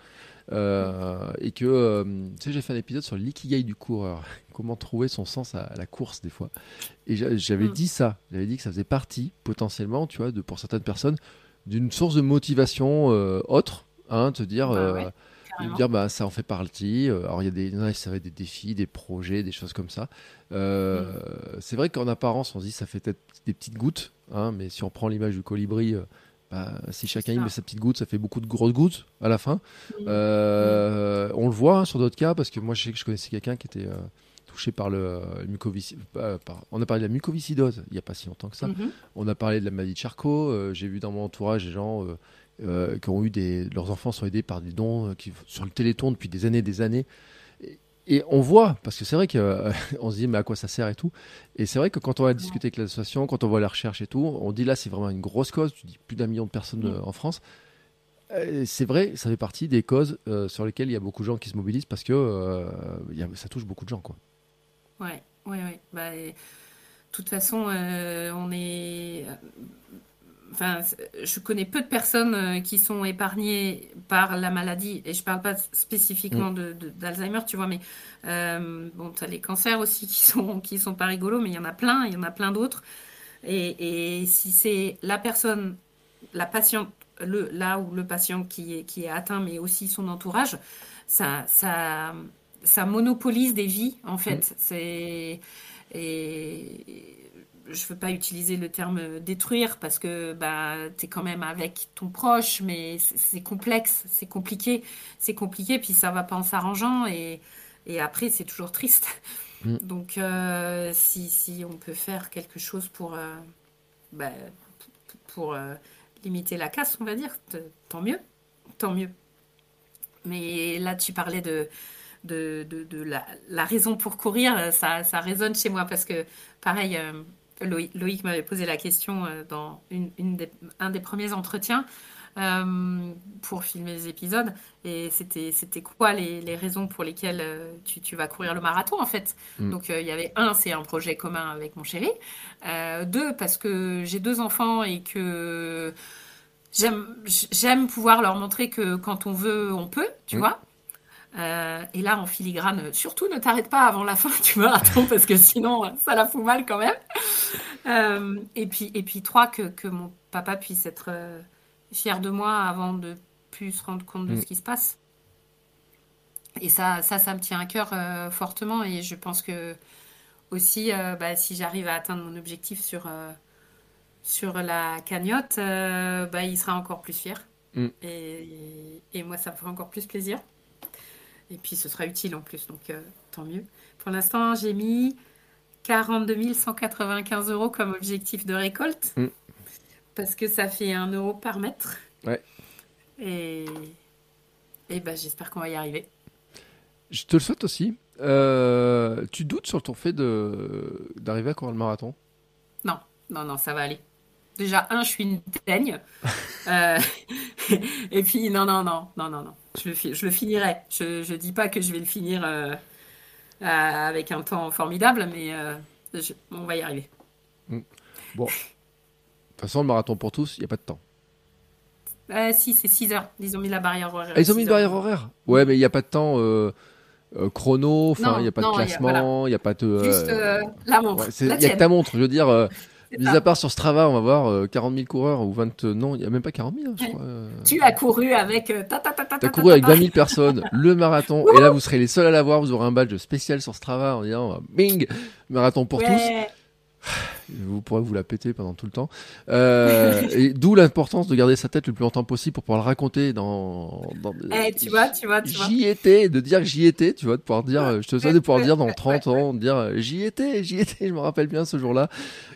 et que, tu sais, j'ai fait un épisode sur l'ikigai du coureur, [LAUGHS] comment trouver son sens à, la course des fois. Et j'avais mm. dit ça, j'avais dit que ça faisait partie potentiellement, tu vois, de, pour certaines personnes, d'une source de motivation euh, autre, hein, te dire, bah euh, dire bah, ça en fait partie. Euh, alors il y a des, ça va être des défis, des projets, des choses comme ça. Mm. C'est vrai qu'en apparence, on se dit ça fait peut-être des petites gouttes, hein, mais si on prend l'image du colibri, Bah, si chacun y met sa petite goutte, ça fait beaucoup de grosses gouttes à la fin. Euh, on le voit hein, sur d'autres cas, parce que moi je sais que je connaissais quelqu'un qui était euh, touché par le, mucoviscidose. on a parlé de la mucoviscidose il n'y a pas si longtemps que ça. Mhm. On a parlé de la maladie de Charcot. J'ai vu dans mon entourage des gens qui ont eu des. Leurs enfants sont aidés par des dons qui, sur le téléthon depuis des années et des années. Et on voit, parce que c'est vrai qu'on euh, [LAUGHS] se dit, mais à quoi ça sert et tout. Et c'est vrai que quand on va discuter avec l'association, quand on voit la recherche et tout, on dit là, c'est vraiment une grosse cause. Tu dis plus d'un million de personnes euh, en France. Euh, c'est vrai, ça fait partie des causes sur lesquelles il y a beaucoup de gens qui se mobilisent parce que ça touche beaucoup de gens. Quoi. Ouais, ouais, ouais. Bah, de toute façon, on est enfin, je connais peu de personnes euh, qui sont épargnées par la maladie, et je ne parle pas spécifiquement mm. d'Alzheimer, tu vois, mais euh, bon, tu as les cancers aussi qui sont, qui sont pas rigolos, mais il y en a plein, il y en a plein d'autres. Et, si c'est la personne, la patiente, le, là où le patient qui est, qui est atteint, mais aussi son entourage, ça, ça, ça monopolise des vies, en fait. Mm. C'est. Et je veux pas utiliser le terme détruire parce que bah, tu es quand même avec ton proche, mais c'est complexe, c'est compliqué, c'est compliqué, puis ça va pas en s'arrangeant et, et après c'est toujours triste. Mm. Donc euh, si, si, on peut faire quelque chose pour, euh, bah, pour euh, limiter la casse, on va dire, tant mieux, tant mieux. Mais là tu parlais de, de, de, la, la, raison pour courir, ça, ça résonne chez moi parce que pareil Loïc, m'avait posé la question euh, dans une, un des premiers entretiens euh, pour filmer les épisodes. Et c'était, c'était quoi les, raisons pour lesquelles euh, tu, vas courir le marathon, en fait? Mm. Donc, il y avait un, c'est un projet commun avec mon chéri. deux, parce que j'ai deux enfants et que j'aime, j'aime pouvoir leur montrer que quand on veut, on peut, tu mm. vois? Euh, et là, en filigrane, surtout ne t'arrête pas avant la fin [LAUGHS] du marathon parce que sinon, ça la fout mal quand même. Euh, et, puis, et puis, trois, que, que mon papa puisse être euh, fier de moi avant de plus se rendre compte de mm. ce qui se passe. Et ça, ça, ça me tient à cœur fortement. Et je pense que aussi, bah, si j'arrive à atteindre mon objectif sur, sur la cagnotte, bah, il sera encore plus fier. Mm. Et, et moi, ça me fera encore plus plaisir. Et puis ce sera utile en plus, donc euh, tant mieux. Pour l'instant, j'ai mis 42 195 euros comme objectif de récolte. Mm. Parce que ça fait 1 euro par mètre. Ouais. Et, et ben, j'espère qu'on va y arriver. Je te le souhaite aussi. Euh, tu doutes sur ton fait d'arriver à courir le marathon? Non, non, non, ça va aller. Déjà, un, je suis une teigne. [LAUGHS] Euh, [LAUGHS] et puis, non, non, non, non, non, non. Je le, je le finirai. Je ne dis pas que je vais le finir euh, euh, avec un temps formidable, mais on va y arriver. Mm. Bon. De toute façon, le marathon pour tous, il n'y a pas de temps. si, c'est 6 heures. Ils ont mis la barrière horaire. Ah, ils ont mis une barrière horaire Ouais, mais il n'y a pas de temps. chrono, enfin il n'y a pas de classement, il n'y a, pas de... Juste la montre. Il n'y a que ta montre, je veux dire, Mis à part sur Strava, on va voir 40 euh, 000 coureurs ou 20. Non, il n'y a même pas 40 000, hein, je crois. Euh. Tu as couru avec. Euh, tu as couru avec 20 000 personnes, [LAUGHS] le marathon. et là, vous serez les seuls à l'avoir. Vous aurez un badge spécial sur Strava en disant Bing Marathon pour tous. Vous pourrez vous la péter pendant tout le temps. Euh, [LAUGHS] et d'où l'importance de garder sa tête le plus longtemps possible pour pouvoir le raconter dans. dans eh, tu vois, tu vois, tu vois. J'y étais, de dire que j'y étais, tu vois, de pouvoir dire, je te souhaite de pouvoir dire dans [LAUGHS] 30 ans, de dire j'y étais, j'y étais, je me rappelle bien ce jour-là,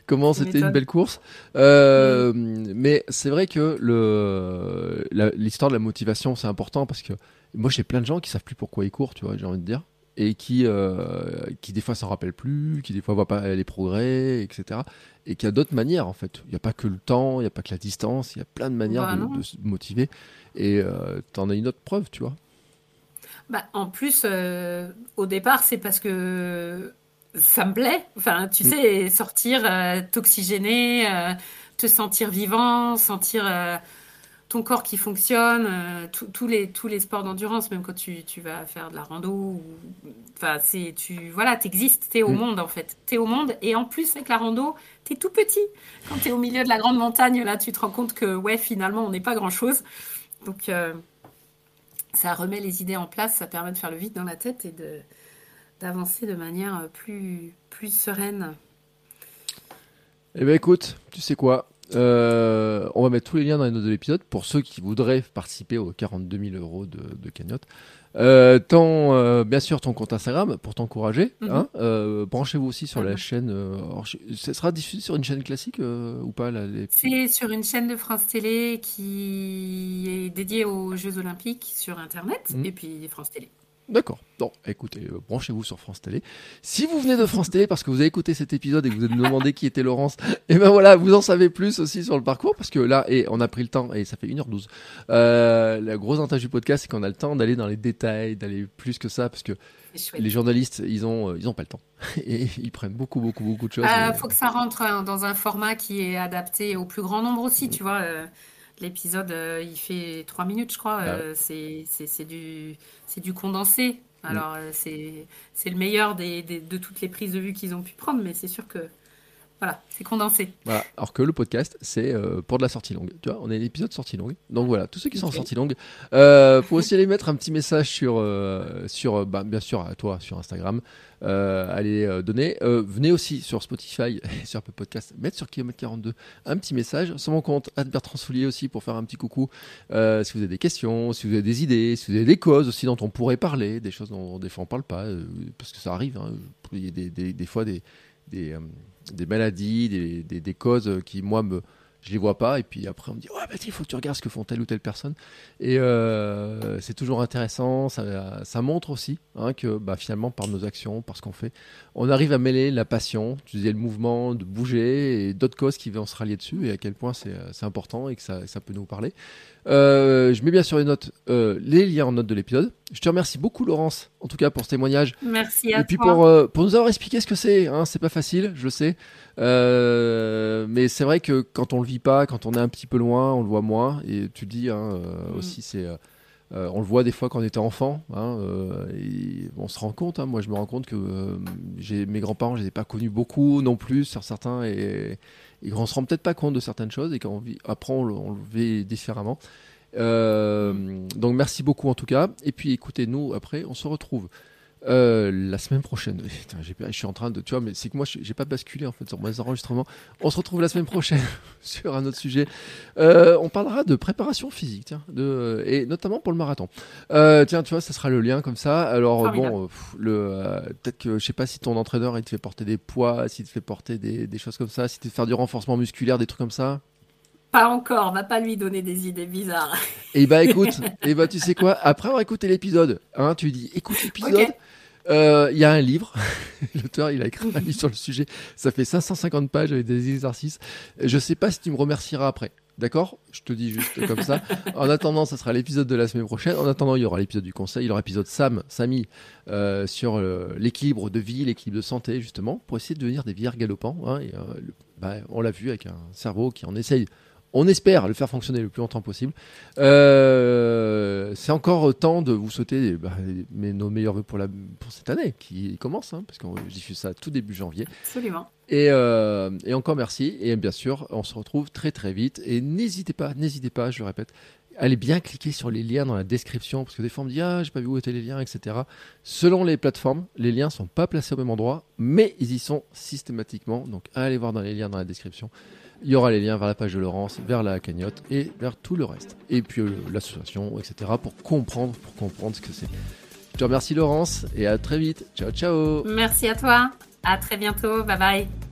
comment c'était une belle course. Euh, mm. Mais c'est vrai que le l'histoire de la motivation, c'est important parce que moi j'ai plein de gens qui savent plus pourquoi ils courent, tu vois, j'ai envie de dire et qui, euh, qui des fois s'en rappellent plus, qui des fois voient pas les progrès, etc. Et qui a d'autres manières en fait. Il n'y a pas que le temps, il n'y a pas que la distance, il y a plein de manières bah de, se motiver. Et euh, tu en as une autre preuve, tu vois. Bah, en plus, euh, au départ, c'est parce que ça me plaît. Enfin, tu mm. sais, sortir, t'oxygéner, te sentir vivant, sentir ton corps qui fonctionne, euh, tous les, tous les sports d'endurance, même quand tu, tu, vas faire de la rando, enfin, c'est, tu, voilà, t'existes, t'es au mm. monde, en fait. T'es au monde, et en plus, avec la rando, t'es tout petit. Quand t'es au milieu de la grande montagne, là, tu te rends compte que, ouais, finalement, on n'est pas grand-chose. Donc, euh, ça remet les idées en place, ça permet de faire le vide dans la tête et de, d'avancer de manière plus, plus sereine. Eh ben écoute, tu sais quoi? On va mettre tous les liens dans les notes de l'épisode pour ceux qui voudraient participer aux 42 000 euros de, de cagnotte. Euh, ton, euh, bien sûr, ton compte Instagram pour t'encourager. Mhm. Hein, euh, branchez-vous aussi sur la chaîne. Euh, ça sera diffusé sur une chaîne classique ou pas C'est sur une chaîne de France Télé qui est dédiée aux Jeux Olympiques sur Internet mhm. et puis France Télé. D'accord. Bon, écoutez, euh, branchez-vous sur France Télé. Si vous venez de France Télé parce que vous avez écouté cet épisode et que vous avez demandé qui était Laurence, et [LAUGHS] eh ben voilà, vous en savez plus aussi sur le parcours parce que là, et on a pris le temps et ça fait 1h12. Euh, la grosse avantage du podcast, c'est qu'on a le temps d'aller dans les détails, d'aller plus que ça parce que les journalistes, ils ont, euh, ils ont pas le temps [LAUGHS] et ils prennent beaucoup, beaucoup, beaucoup de choses. Il euh, faut que ça rentre dans un format qui est adapté au plus grand nombre aussi, tu vois. L'épisode, euh, il fait trois minutes, je crois. Ah euh, c'est du, du condensé. Alors, euh, c'est le meilleur des, de toutes les prises de vue qu'ils ont pu prendre, mais c'est sûr que voilà, c'est condensé. Voilà. Alors que le podcast, c'est pour de la sortie longue. Tu vois, on est l'épisode sortie longue. Donc voilà, tous ceux qui sont en sortie longue, euh, faut aussi aller mettre un petit message sur, sur bah, bien sûr, à toi sur Instagram. Euh, allez euh, donner. Euh, venez aussi sur Spotify [LAUGHS] et sur Apple Podcast, mettre sur Kilomètre 42 un petit message sur mon compte Bertrand Soulier aussi pour faire un petit coucou. si vous avez des questions, si vous avez des idées, si vous avez des causes aussi dont on pourrait parler, des choses dont des fois on parle pas, parce que ça arrive. Hein. Il y a des, fois des, des, des maladies, des, causes qui moi me je les vois pas et puis après on me dit ouais bah il faut que tu regardes ce que font telle ou telle personne. Et euh, c'est toujours intéressant ça, ça montre aussi hein, que bah, finalement par nos actions par ce qu'on fait on arrive à mêler la passion tu disais le mouvement de bouger et d'autres causes qui vont se rallier dessus et à quel point c'est important et que ça, ça peut nous parler euh, je mets bien sur les notes euh, les liens en notes de l'épisode. Je te remercie beaucoup, Laurence, en tout cas pour ce témoignage. Merci à Et puis pour, euh, pour nous avoir expliqué ce que c'est. Hein, c'est pas facile, je le sais. mais c'est vrai que quand on le vit pas, quand on est un petit peu loin, on le voit moins. Et tu dis hein, mm. aussi, c'est. on le voit des fois quand on était enfant. Hein, on se rend compte. Hein. moi, je me rends compte que j'ai mes grands-parents, je les ai pas connus beaucoup non plus sur certains. Et, et on se rend peut-être pas compte de certaines choses et qu'après on, on, le vit différemment. Euh, donc merci beaucoup en tout cas. Et puis écoutez, nous après on se retrouve euh, la semaine prochaine. je suis en train de, tu vois, mais c'est que moi j'ai pas basculé en fait sur mes enregistrements. On se retrouve la semaine prochaine [LAUGHS] sur un autre sujet. Euh, on parlera de préparation physique, tiens, de, et notamment pour le marathon. Euh, tiens, tu vois, ça sera le lien comme ça. Alors bon, le, peut-être que je sais pas si ton entraîneur il te fait porter des poids, s'il te fait porter des, des choses comme ça, si tu faire du renforcement musculaire, des trucs comme ça. Pas encore, va pas lui donner des idées bizarres. Et eh bah écoute, et [LAUGHS] eh bah tu sais quoi, après avoir écouté l'épisode, hein, tu dis écoute l'épisode. Il y a un livre, [LAUGHS] l'auteur il a écrit un livre sur le sujet, ça fait 550 pages avec des exercices. Je sais pas si tu me remercieras après. D'accord? Je te dis juste comme ça. En attendant, ça sera l'épisode de la semaine prochaine. En attendant, il y aura l'épisode du conseil, il y aura l'épisode Sam, Samy, euh, sur euh, l'équilibre de vie, l'équilibre de santé, justement, pour essayer de devenir des vieillards galopants. Hein, bah, on l'a vu avec un cerveau qui en essaye on espère le faire fonctionner le plus longtemps possible. Euh, c'est encore temps de vous souhaiter bah, nos meilleurs voeux pour, la, pour cette année qui commence, hein, parce qu'on diffuse ça tout début janvier. Absolument. Et, euh, et, encore merci. Et bien sûr, on se retrouve très très vite. Et n'hésitez pas, n'hésitez pas, je le répète, allez bien cliquer sur les liens dans la description, parce que des fois on me dit ah j'ai pas vu où étaient les liens, etc. Selon les plateformes, les liens sont pas placés au même endroit, mais ils y sont systématiquement. Donc allez voir dans les liens dans la description. Il y aura les liens vers la page de Laurence, vers la cagnotte et vers tout le reste. Et puis euh, l'association, etc. pour comprendre, pour comprendre ce que c'est. Je te remercie Laurence et à très vite. Ciao ciao. Merci à toi. À très bientôt. Bye bye.